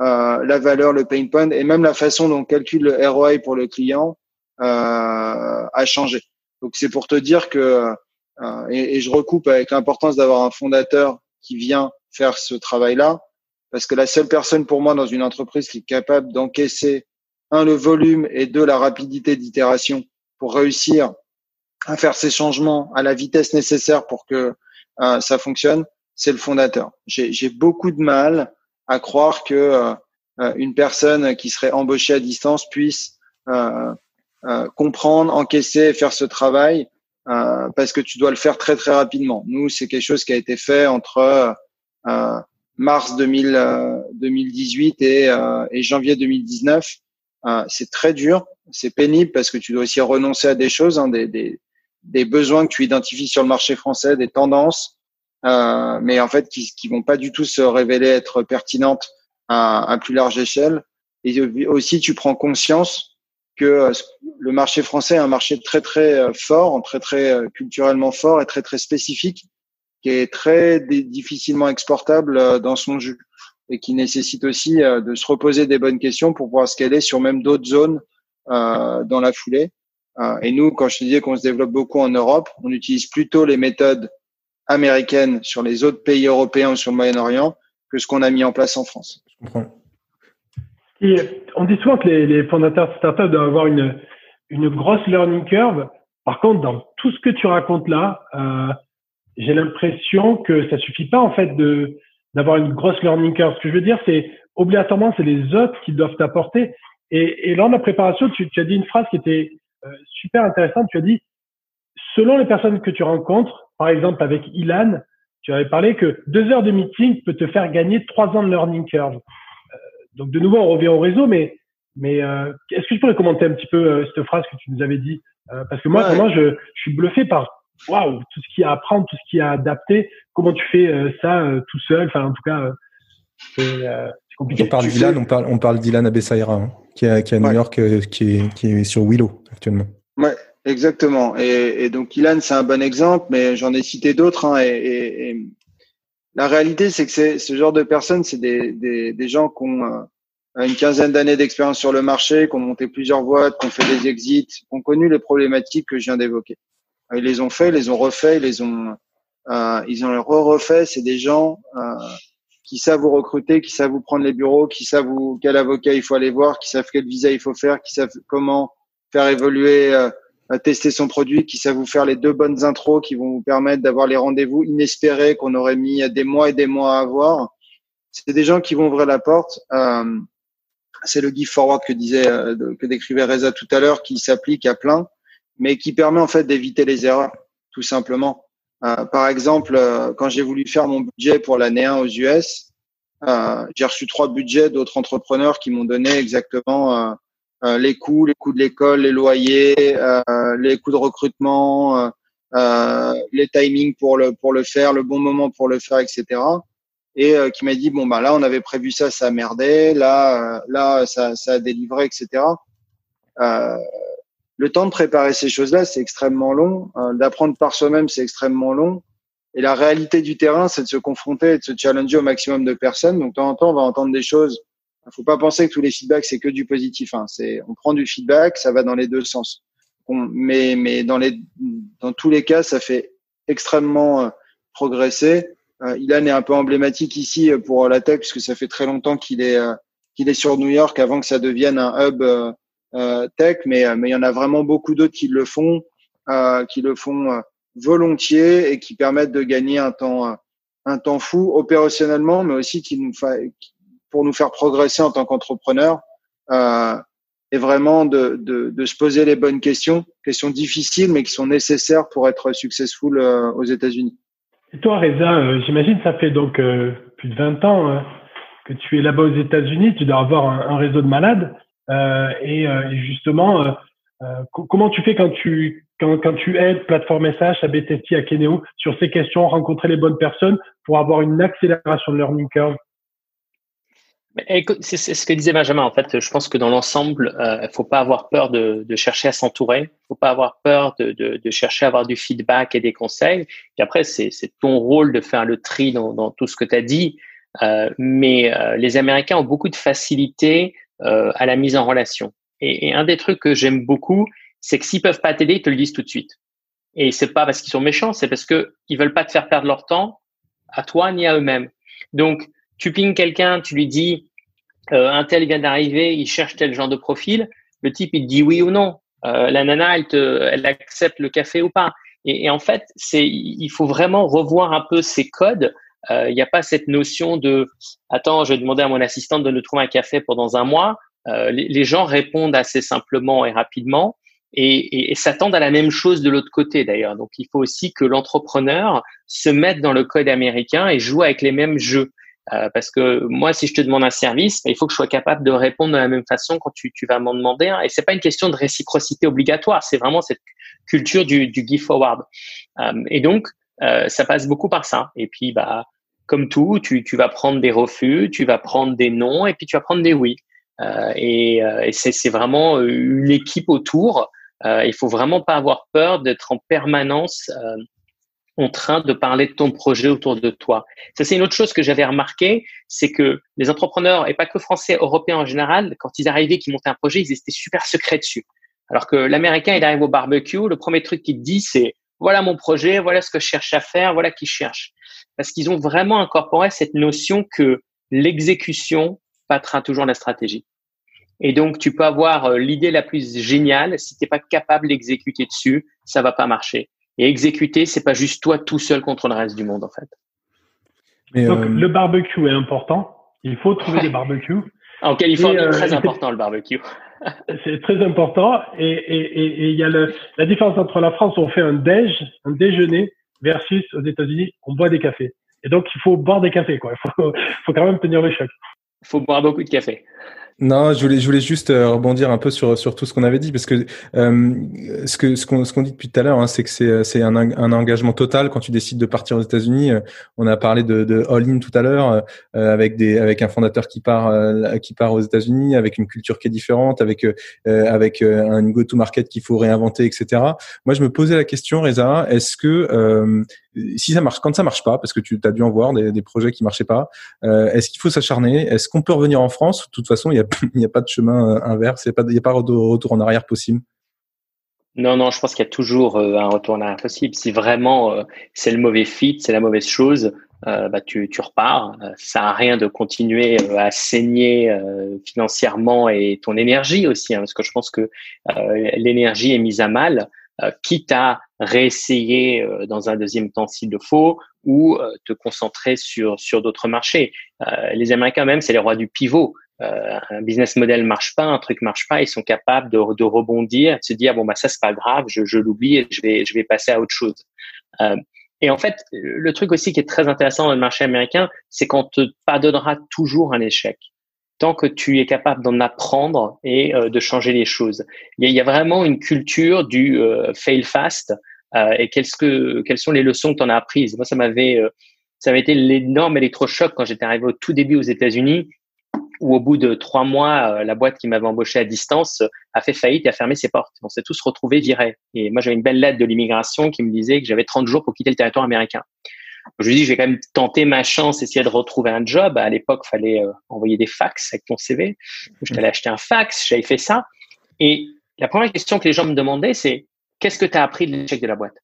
euh, la valeur, le pain point et même la façon dont on calcule le ROI pour le client euh, a changé. Donc c'est pour te dire que euh, et, je recoupe avec l'importance d'avoir un fondateur qui vient faire ce travail-là, parce que la seule personne pour moi dans une entreprise qui est capable d'encaisser un le volume et deux la rapidité d'itération pour réussir à faire ces changements à la vitesse nécessaire pour que euh, ça fonctionne, c'est le fondateur. J'ai beaucoup de mal à croire que euh, euh, une personne qui serait embauchée à distance puisse euh, euh comprendre, encaisser et faire ce travail euh, parce que tu dois le faire très très rapidement. Nous, c'est quelque chose qui a été fait entre mars 2000, 2018 et, et, janvier 2019. C'est très dur, c'est pénible parce que tu dois aussi renoncer à des choses, hein, des, des, des besoins que tu identifies sur le marché français, des tendances, euh, mais en fait qui, qui vont pas du tout se révéler être pertinentes à, à plus large échelle. Et aussi, tu prends conscience que euh, le marché français est un marché très très euh, fort, très très culturellement fort et très très spécifique, qui est très difficilement exportable dans son jus et qui nécessite aussi de se reposer des bonnes questions pour pouvoir scaler sur même d'autres zones euh, dans la foulée. et nous, quand je te disais qu'on se développe beaucoup en Europe, on utilise plutôt les méthodes américaine sur les autres pays européens ou sur le Moyen-Orient que ce qu'on a mis en place en France. Je comprends. on dit souvent que les, fondateurs de startups doivent avoir une, une grosse learning curve. Par contre, dans tout ce que tu racontes là, euh, j'ai l'impression que ça suffit pas en fait de d'avoir une grosse learning curve. Ce que je veux dire, c'est obligatoirement c'est les autres qui doivent t'apporter. Et, et lors de la préparation, tu, tu as dit une phrase qui était euh, super intéressante. Tu as dit selon les personnes que tu rencontres, par exemple, avec Ilan, tu avais parlé que deux heures de meeting peut te faire gagner trois ans de learning curve. Euh, donc, de nouveau, on revient au réseau, mais, mais euh, est-ce que tu pourrais commenter un petit peu euh, cette phrase que tu nous avais dit? Parce que moi, vraiment, je, je suis bluffé par waouh, tout ce qu'il y a à apprendre, tout ce qu'il y a à adapter. Comment tu fais ça tout seul Enfin, en tout cas, c'est compliqué. On parle d'Ilan, on parle, on parle d'Ilan Abessaïra, hein, qui est, qui est à New York, qui est, qui est sur Willow actuellement. Ouais, Exactement. Et, et donc Ilan, c'est un bon exemple, mais j'en ai cité d'autres. Hein, et, et, la réalité, c'est que c'est ce genre de personnes, c'est des, des, des, gens qui ont euh, une quinzaine d'années d'expérience sur le marché, qui ont monté plusieurs boîtes, qui ont fait des exits, qui ont connu les problématiques que je viens d'évoquer. Ils les ont fait, ils les ont refait, ils les ont, euh, ils ont refait. C'est des gens euh, qui savent vous recruter, qui savent vous prendre les bureaux, qui savent vous, quel avocat il faut aller voir, qui savent quel visa il faut faire, qui savent comment faire évoluer, euh, tester son produit, qui savent vous faire les deux bonnes intros qui vont vous permettre d'avoir les rendez-vous inespérés qu'on aurait mis des mois et des mois à avoir. C'est des gens qui vont ouvrir la porte. Euh, c'est le give forward que disait, euh, que décrivait Reza tout à l'heure, qui s'applique à plein, mais qui permet en fait d'éviter les erreurs, tout simplement. Euh, par exemple, euh, quand j'ai voulu faire mon budget pour l'année 1 aux US, euh, j'ai reçu trois budgets d'autres entrepreneurs qui m'ont donné exactement les coûts, les coûts de l'école, les loyers, les coûts de recrutement, les timings pour le pour le faire, le bon moment pour le faire, etc. Et qui m'a dit bon bah là on avait prévu ça, ça a merdé, là là ça ça a délivré, etc le temps de préparer ces choses-là, c'est extrêmement long. Euh, d'apprendre par soi-même, c'est extrêmement long. Et la réalité du terrain, c'est de se confronter et de se challenger au maximum de personnes. Donc, de temps en temps, on va entendre des choses. Il faut pas penser que tous les feedbacks, c'est que du positif. Hein. C'est, on prend du feedback, ça va dans les deux sens. mais, mais dans les, dans tous les cas, ça fait extrêmement euh, progresser. Euh, Ilan est un peu emblématique ici pour la tech puisque ça fait très longtemps qu'il est, qu'il est sur New York avant que ça devienne un hub tech, mais euh, mais il y en a vraiment beaucoup d'autres qui le font, euh, qui le font volontiers et qui permettent de gagner un temps un temps fou opérationnellement, mais aussi qui nous fa... pour nous faire progresser en tant qu'entrepreneur. Euh, et vraiment de, de, de, se poser les bonnes questions, questions difficiles mais qui sont nécessaires pour être successful aux États-Unis. Et toi, Reza, j'imagine ça fait donc plus de 20 ans hein, que tu es là-bas aux États-Unis, tu dois avoir un réseau de malades. Euh, et, euh, et, justement, euh, comment tu fais quand tu quand, quand tu aides Plateforme SH à BTT, à Keneo sur ces questions, rencontrer les bonnes personnes pour avoir une accélération de learning curve? C'est ce que disait Benjamin. En fait, je pense que dans l'ensemble, il euh, faut pas avoir peur de, de chercher à s'entourer. faut pas avoir peur de, de, de, chercher à avoir du feedback et des conseils. Et après, c'est ton rôle de faire le tri dans, dans tout ce que tu as dit. Euh, mais euh, les Américains ont beaucoup de facilité euh, à la mise en relation. Et, et un des trucs que j'aime beaucoup, c'est que s'ils peuvent pas t'aider, ils te le disent tout de suite. Et c'est pas parce qu'ils sont méchants, c'est parce que ils veulent pas te faire perdre leur temps à toi ni à eux-mêmes. Donc, tu pings quelqu'un, tu lui dis euh, un tel vient d'arriver, il cherche tel genre de profil. Le type, il te dit oui ou non. Euh, la nana, elle, te, elle accepte le café ou pas. Et, et en fait, c'est, il faut vraiment revoir un peu ces codes euh, il n'y a pas cette notion de attends, je vais demander à mon assistante de nous trouver un café pendant un mois. Euh, les, gens répondent assez simplement et rapidement et, et, et s'attendent à la même chose de l'autre côté d'ailleurs. Donc il faut aussi que l'entrepreneur se mette dans le code américain et joue avec les mêmes jeux. Euh, parce que moi, si je te demande un service, il faut que je sois capable de répondre de la même façon quand tu, tu vas m'en demander. Hein. Et c'est pas une question de réciprocité obligatoire, c'est vraiment cette culture du, du give forward. Euh, et donc, euh, ça passe beaucoup par ça. Et puis, bah, comme tout, tu, tu, vas prendre des refus, tu vas prendre des non et puis tu vas prendre des oui. Euh, et, euh, et c'est vraiment une équipe autour. Euh, il faut vraiment pas avoir peur d'être en permanence euh, en train de parler de ton projet autour de toi. Ça, c'est une autre chose que j'avais remarqué, c'est que les entrepreneurs, et pas que français, européens en général, quand ils arrivaient, qu'ils montaient un projet, ils étaient super secrets dessus. Alors que l'américain, il arrive au barbecue, le premier truc qu'il dit, c'est voilà mon projet, voilà ce que je cherche à faire, voilà qui cherche parce qu'ils ont vraiment incorporé cette notion que l'exécution battra toujours la stratégie. Et donc, tu peux avoir euh, l'idée la plus géniale, si tu n'es pas capable d'exécuter dessus, ça va pas marcher. Et exécuter, c'est pas juste toi tout seul contre le reste du monde, en fait. donc, euh, le barbecue est important. Il faut trouver des barbecues. [LAUGHS] En Californie, c'est euh, très important le barbecue. [LAUGHS] c'est très important. Et il y a le, la différence entre la France, on fait un déj, un déjeuner, versus aux États-Unis, on boit des cafés. Et donc, il faut boire des cafés, quoi. Il faut, [LAUGHS] faut quand même tenir le choc. Il faut boire beaucoup de café. Non, je voulais, je voulais juste euh, rebondir un peu sur sur tout ce qu'on avait dit parce que euh, ce que ce qu'on ce qu'on dit depuis tout à l'heure, hein, c'est que c'est c'est un, un engagement total quand tu décides de partir aux États-Unis. Euh, on a parlé de, de all in tout à l'heure avec des avec un fondateur qui part qui part aux États-Unis avec une culture qui est différente, avec avec un go-to-market qu'il faut réinventer, etc. Moi, je me posais la question, Reza, est-ce que si ça marche, quand ça marche pas, parce que tu as dû en voir des, des projets qui marchaient pas, est-ce qu'il faut s'acharner? Est-ce qu'on peut revenir en France? De toute façon, il y a [LAUGHS] n'y a pas de chemin euh, inverse, il n'y a, pas de retour en arrière possible. Non, non, je pense qu'il y a toujours euh, un retour en arrière possible. Si vraiment euh, c'est le mauvais fit, c'est la mauvaise chose, bah, tu, tu repars. ça n'a rien de continuer à saigner financièrement et ton énergie aussi, hein, parce que je pense que l'énergie est mise à mal, quitte à réessayer dans un deuxième temps s'il le faut, ou te concentrer sur sur d'autres marchés. les Américains même, c'est les rois du pivot. Euh, un business model marche pas, un truc marche pas, ils sont capables de, de rebondir, de se dire bon bah ça c'est pas grave, je, je l'oublie et je vais je vais passer à autre chose. Euh, et en fait, le truc aussi qui est très intéressant dans le marché américain, c'est qu'on te pardonnera toujours un échec tant que tu es capable d'en apprendre et euh, de changer les choses. Il y, y, a, vraiment une culture du euh, fail fast euh, et quelles, que, quelles sont les leçons que tu en as apprises? Moi, ça m'avait ça avait été l'énorme électrochoc quand j'étais arrivé au tout début aux États-Unis où au bout de trois mois, euh, la boîte qui m'avait embauché à distance euh, a fait faillite et a fermé ses portes. On s'est tous retrouvés virés. Et moi, j'avais une belle lettre de l'immigration qui me disait que j'avais 30 jours pour quitter le territoire américain. Je lui dis, je vais quand même tenter ma chance, essayer de retrouver un job. À l'époque, fallait euh, envoyer des fax avec ton CV. Je t'allais acheter un fax, j'avais fait ça. Et la première question que les gens me demandaient, c'est qu'est-ce que tu as appris de l'échec de la boîte?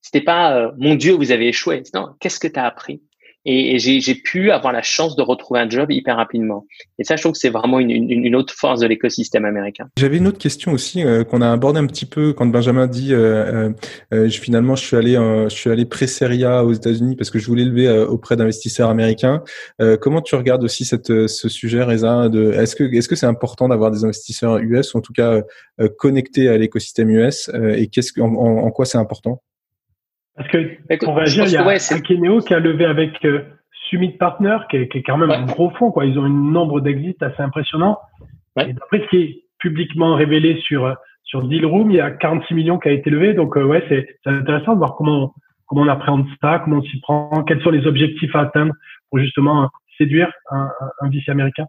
C'était pas mon Dieu, vous avez échoué. Non, qu'est-ce que tu as appris? Et, j'ai pu avoir la chance de retrouver un job hyper rapidement. Et ça, je trouve que c'est vraiment une, une, autre force de l'écosystème américain. J'avais une autre question aussi euh, qu'on a abordé un petit peu quand Benjamin dit euh, euh, euh finalement je suis allé je suis allé pré-séria aux États-Unis parce que je voulais lever auprès d'investisseurs américains. comment tu regardes aussi cette, ce sujet, Reza de est-ce que est-ce que c'est important d'avoir des investisseurs US ou en tout cas connectés à l'écosystème US et qu'est-ce en, en quoi c'est important? Parce que pour réagir, il y a ouais, qui a levé avec euh, Summit Partner, qui est, qui est, quand même un gros fond. Quoi. Ils ont un nombre d'exits assez impressionnant. Et d'après ce qui est publiquement révélé sur sur Dealroom, il y a 46 millions qui a été levé. Donc euh, ouais, c'est intéressant de voir comment comment on appréhende ça, comment on s'y prend, quels sont les objectifs à atteindre pour justement séduire un, un, VC américain.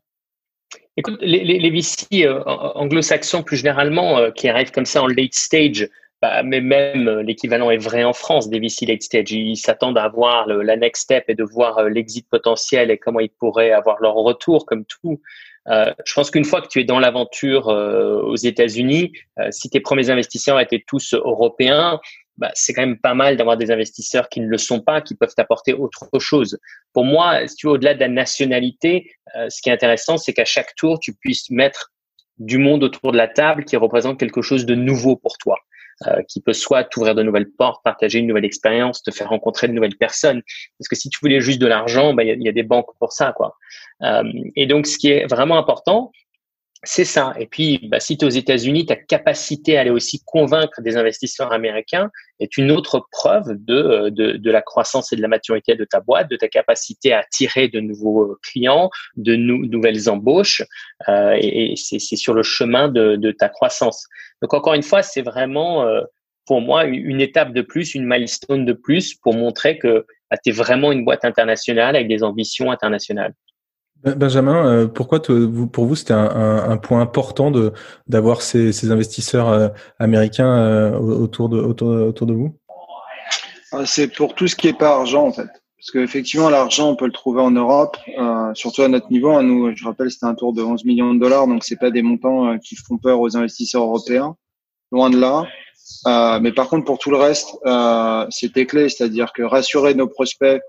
Écoute, les, les, les VC euh, anglo-saxons plus généralement qui arrivent comme ça en late stage, bah, mais même euh, l'équivalent est vrai en France des VC late stage. Ils s'attendent à voir la next step et de voir euh, l'exit potentiel et comment ils pourraient avoir leur retour, comme tout. Euh, je pense qu'une fois que tu es dans l'aventure aux États-Unis, si tes premiers investisseurs étaient tous européens, bah, c'est quand même pas mal d'avoir des investisseurs qui ne le sont pas, qui peuvent apporter autre chose. Pour moi, si tu veux, au-delà de la nationalité, ce qui est intéressant, c'est qu'à chaque tour, tu puisses mettre du monde autour de la table qui représente quelque chose de nouveau pour toi. Euh, qui peut soit t'ouvrir de nouvelles portes, partager une nouvelle expérience, te faire rencontrer de nouvelles personnes. Parce que si tu voulais juste de l'argent, bah, il y, a, des banques pour ça, quoi. Euh, et donc, ce qui est vraiment important, c'est ça. Et puis, bah, si tu es aux États-Unis, ta capacité à aller aussi convaincre des investisseurs américains est une autre preuve de, euh, de, de, la croissance et de la maturité de ta boîte, de ta capacité à attirer de nouveaux euh, clients, de nouvelles embauches. Euh, et, c'est sur le chemin de, de, ta croissance. Donc, encore une fois, c'est vraiment euh, pour moi une étape de plus, une milestone de plus pour montrer que bah, tu vraiment une boîte internationale avec des ambitions internationales. Benjamin, euh, pourquoi pour vous c'était un, point important de d'avoir ces, investisseurs euh, américains euh, autour de autour, de vous? C'est pour tout ce qui est pas argent en fait, parce qu'effectivement l'argent on peut le trouver en Europe, surtout à notre niveau. Hein. nous, je rappelle, c'était un tour de 11 millions de dollars, donc c'est pas des montants qui font peur aux investisseurs européens, loin de là. mais par contre pour tout le reste, c'était clé, c'est-à-dire que rassurer nos prospects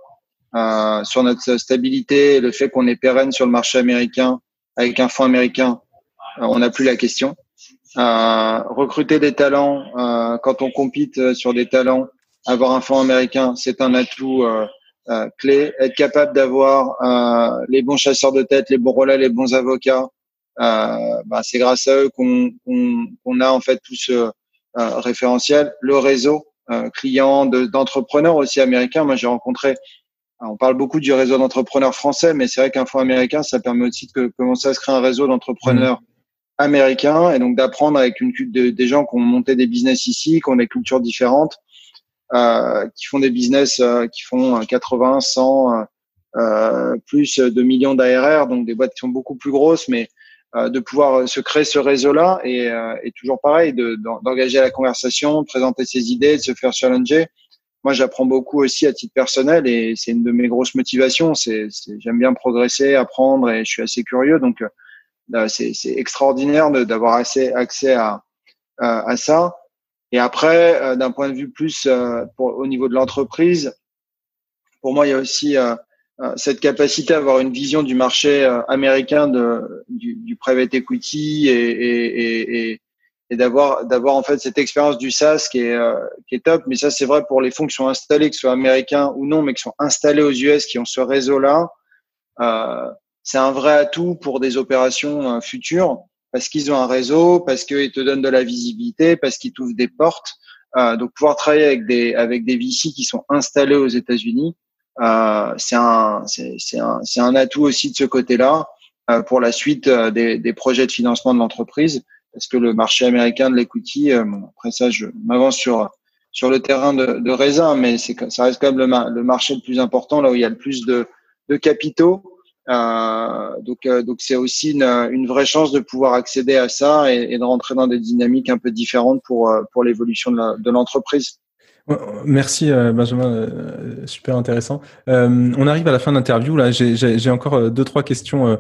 euh, sur notre stabilité, le fait qu'on est pérenne sur le marché américain avec un fonds américain, euh, on n'a plus la question. Euh, recruter des talents quand on compite sur des talents, avoir un fonds américain, c'est un atout clé. Être capable d'avoir les bons chasseurs de tête, les bons relais, les bons avocats, bah, c'est grâce à eux qu'on a en fait tout ce référentiel. Le réseau client d'entrepreneurs aussi américains. Moi, j'ai rencontré on parle beaucoup du réseau d'entrepreneurs français, mais c'est vrai qu'un fonds américain, ça permet aussi de commencer à se créer un réseau d'entrepreneurs américains et donc d'apprendre avec une de, des gens qui ont monté des business ici, qui ont des cultures différentes, euh, qui font des business euh, qui font 80, 100, euh, plus de millions d'ARR, donc des boîtes qui sont beaucoup plus grosses, mais euh, de pouvoir se créer ce réseau-là et, euh, et, toujours pareil, d'engager la conversation, de présenter ses idées, de se faire challenger. Moi, j'apprends beaucoup aussi à titre personnel et c'est une de mes grosses motivations. C'est, j'aime bien progresser, apprendre et je suis assez curieux. Donc, euh, c'est, extraordinaire d'avoir assez accès à, à, ça. Et après, d'un point de vue plus pour, au niveau de l'entreprise, pour moi, il y a aussi euh, cette capacité à avoir une vision du marché euh, américain de, du, du private equity et, et, et, et d'avoir d'avoir en fait cette expérience du SaaS qui est euh, qui est top. Mais ça c'est vrai pour les fonds qui sont installés que ce soit américains ou non mais qui sont installés aux US qui ont ce réseau là euh, c'est un vrai atout pour des opérations futures parce qu'ils ont un réseau parce qu'ils te donnent de la visibilité parce qu'ils t'ouvrent des portes. Euh, donc pouvoir travailler avec des avec des VC qui sont installés aux États-Unis euh, c'est un, c'est un, un atout aussi de ce côté-là euh, pour la suite euh, des, des projets de financement de l'entreprise, parce que le marché américain de l'equity, après ça, je m'avance sur sur le terrain de, de raisin, mais c'est ça reste quand même le, marché le plus important, là où il y a le plus de, capitaux. Euh, donc, donc c'est aussi une, une, vraie chance de pouvoir accéder à ça et, et, de rentrer dans des dynamiques un peu différentes pour pour l'évolution de l'entreprise. Merci euh, Benjamin, euh, super intéressant. Euh, on arrive à la fin de l'interview. Là, j'ai encore deux trois questions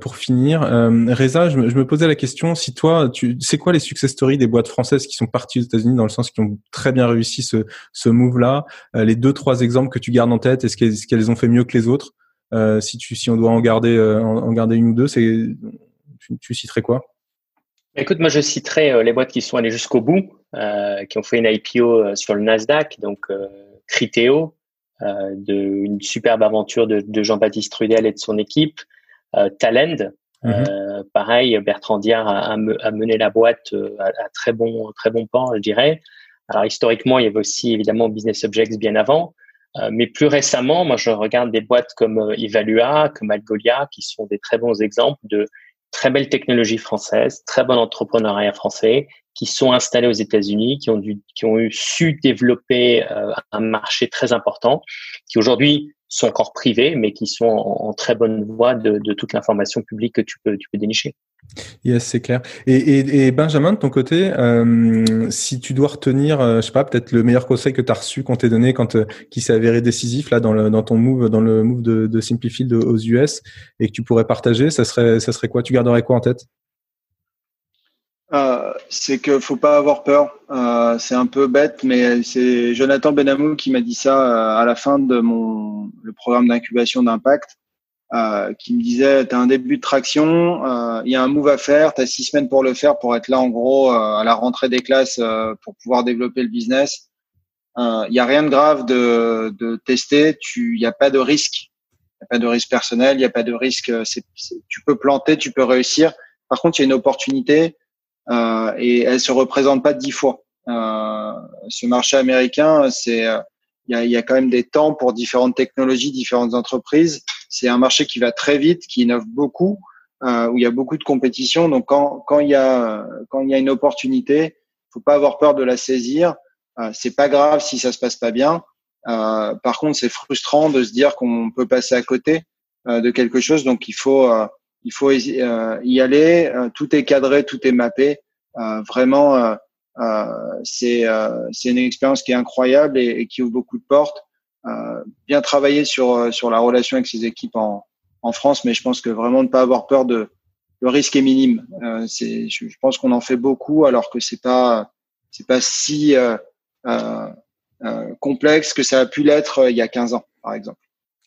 pour finir. Reza, je me, posais la question si toi, tu, c'est quoi les success stories des boîtes françaises qui sont parties aux États-Unis dans le sens qui ont très bien réussi ce, ce move-là? Les deux trois exemples que tu gardes en tête, est-ce qu'elles, qu'elles ont fait mieux que les autres? Si tu, si on doit en garder en, garder une ou deux, c'est tu, tu citerais quoi? Écoute, moi je citerai les boîtes qui sont allées jusqu'au bout. Euh, qui ont fait une IPO euh, sur le Nasdaq, donc euh, Criteo, de, une superbe aventure de, de Jean-Baptiste Trudel et de son équipe, Talend, mhm. pareil, Bertrand Diard a, a, mené la boîte à, à, très bon très bon pan, je dirais. Alors historiquement, il y avait aussi évidemment Business Objects bien avant, mais plus récemment, moi je regarde des boîtes comme Evalua, comme Algolia, qui sont des très bons exemples de très belles technologies françaises, très bon entrepreneuriat français, qui sont installés aux États-Unis, qui ont dû, qui ont eu su développer euh, un marché très important, qui aujourd'hui sont encore privés, mais qui sont en, très bonne voie de, de toute l'information publique que tu peux, tu peux dénicher. Yes, c'est clair. Et, Benjamin, de ton côté, euh, si tu dois retenir, euh, je sais pas, peut-être le meilleur conseil que tu as reçu qu'on t'ait donné, quand euh, qui s'est avéré décisif là dans, le, ton move, dans le move de, de Simplifield aux US, et que tu pourrais partager, ça serait, ça serait quoi? Tu garderais quoi en tête? Euh, c'est que faut pas avoir peur. C'est un peu bête, mais c'est Jonathan Benamou qui m'a dit ça à la fin de mon le programme d'incubation d'impact, euh, qui me disait tu as un début de traction, euh, il y a un move à faire, tu as six semaines pour le faire pour être là en gros à la rentrée des classes pour pouvoir développer le business. Il y a rien de grave de, de tester, il y a pas de risque, il y a pas de risque personnel, il y a pas de risque. c'est tu peux planter, tu peux réussir. Par contre, il y a une opportunité euh, et elle se représente pas dix fois. Euh, ce marché américain, c'est euh, il y a, y a, quand même des temps pour différentes technologies, différentes entreprises. C'est un marché qui va très vite, qui innove beaucoup, euh, où il y a beaucoup de compétition. Donc quand quand il y a quand il y a une opportunité, faut pas avoir peur de la saisir. Euh, c'est pas grave si ça se passe pas bien. Euh, par contre, c'est frustrant de se dire qu'on peut passer à côté de quelque chose. Donc il faut il faut euh, y aller. Euh, tout est cadré, tout est mappé. Euh, vraiment, c'est c'est une expérience qui est incroyable et, qui ouvre beaucoup de portes. Bien travailler sur sur la relation avec ses équipes en en France, mais je pense que vraiment ne pas avoir peur de le risque est minime. Euh, c'est, je, pense qu'on en fait beaucoup alors que c'est pas c'est pas si euh, euh, complexe que ça a pu l'être il y a 15 ans, par exemple.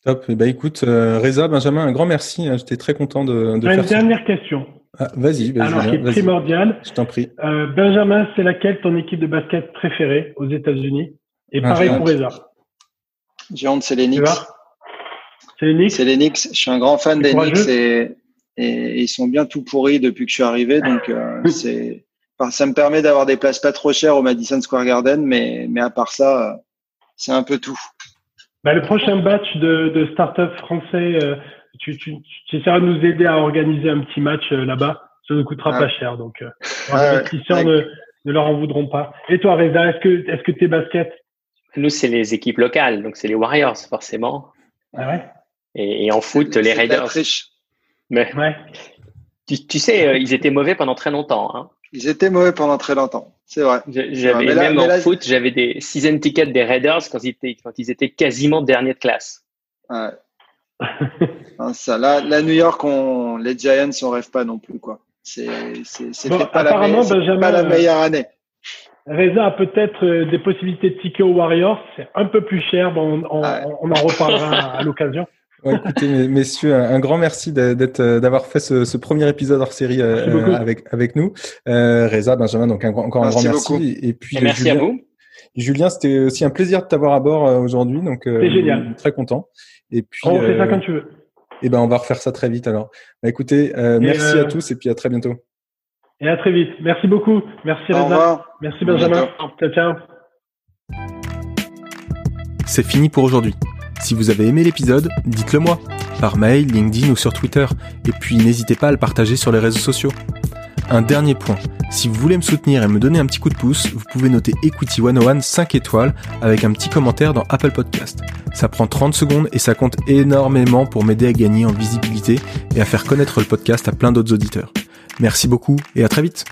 Top. Eh ben, écoute, euh, Reza, Benjamin, un grand merci. Hein. J'étais très content de, de faire Une dernière question. Ah, vas-y, Benjamin. Alors, qui est primordiale. Je t'en prie. Euh, Benjamin, c'est laquelle ton équipe de basket préférée aux États-Unis? Et pareil pour Reza. Giant, c'est l'Enix. C'est l'Enix C'est l'Enix. Je suis un grand fan d'Enix et, et, ils sont bien tout pourris depuis que je suis arrivé. Donc, euh, [LAUGHS] c'est, ça me permet d'avoir des places pas trop chères au Madison Square Garden, mais, mais à part ça, euh, c'est un peu tout. Bah, le prochain batch de, de start-up français, euh, tu, tu, tu essaieras de nous aider à organiser un petit match euh, là-bas. Ça ne coûtera pas cher, donc euh, les investisseurs ne, ne, leur en voudront pas. Et toi, Reza, est-ce que est-ce que tes baskets Nous, c'est les équipes locales, donc c'est les Warriors forcément. Ah ouais? Et, et en foot, les Raiders. Mais ouais. tu, tu sais, ils étaient mauvais pendant très longtemps. Hein. Ils étaient mauvais pendant très longtemps, c'est vrai. J'avais ouais, même en là, foot, j'avais des season tickets des Raiders quand ils étaient, quand ils étaient quasiment dernier de classe. Ouais. [LAUGHS] ça, là, là, New York, on, les Giants, on rêve pas non plus, quoi. C'est, c'est, bon, pas, la meilleure, Benjamin, pas la meilleure année. Reza a peut-être euh, des possibilités de tickets aux Warriors. C'est un peu plus cher. Bon, on, ouais. on, en reparlera à [LAUGHS] l'occasion. Ouais, écoutez, messieurs, un grand merci d'être, euh, d'avoir fait ce, ce, premier épisode hors série euh, avec avec nous. Euh, Reza, Benjamin, donc un, encore merci un grand merci. Et puis Et merci Julien, à vous. Julien, c'était aussi un plaisir de t'avoir à bord aujourd'hui, donc c'est génial. très content. Et puis on fait ça quand tu veux. Et ben on va refaire ça très vite alors. Bah, écoutez, merci à tous et puis à très bientôt. Et à très vite. Merci beaucoup. Merci Au Reza. revoir. Merci Benjamin. Ciao ciao. C'est fini pour aujourd'hui. Si vous avez aimé l'épisode, dites-le moi, par mail, LinkedIn ou sur Twitter, et puis n'hésitez pas à le partager sur les réseaux sociaux. Un dernier point, si vous voulez me soutenir et me donner un petit coup de pouce, vous pouvez noter Equity 101 5 étoiles avec un petit commentaire dans Apple Podcast. Ça prend 30 secondes et ça compte énormément pour m'aider à gagner en visibilité et à faire connaître le podcast à plein d'autres auditeurs. Merci beaucoup et à très vite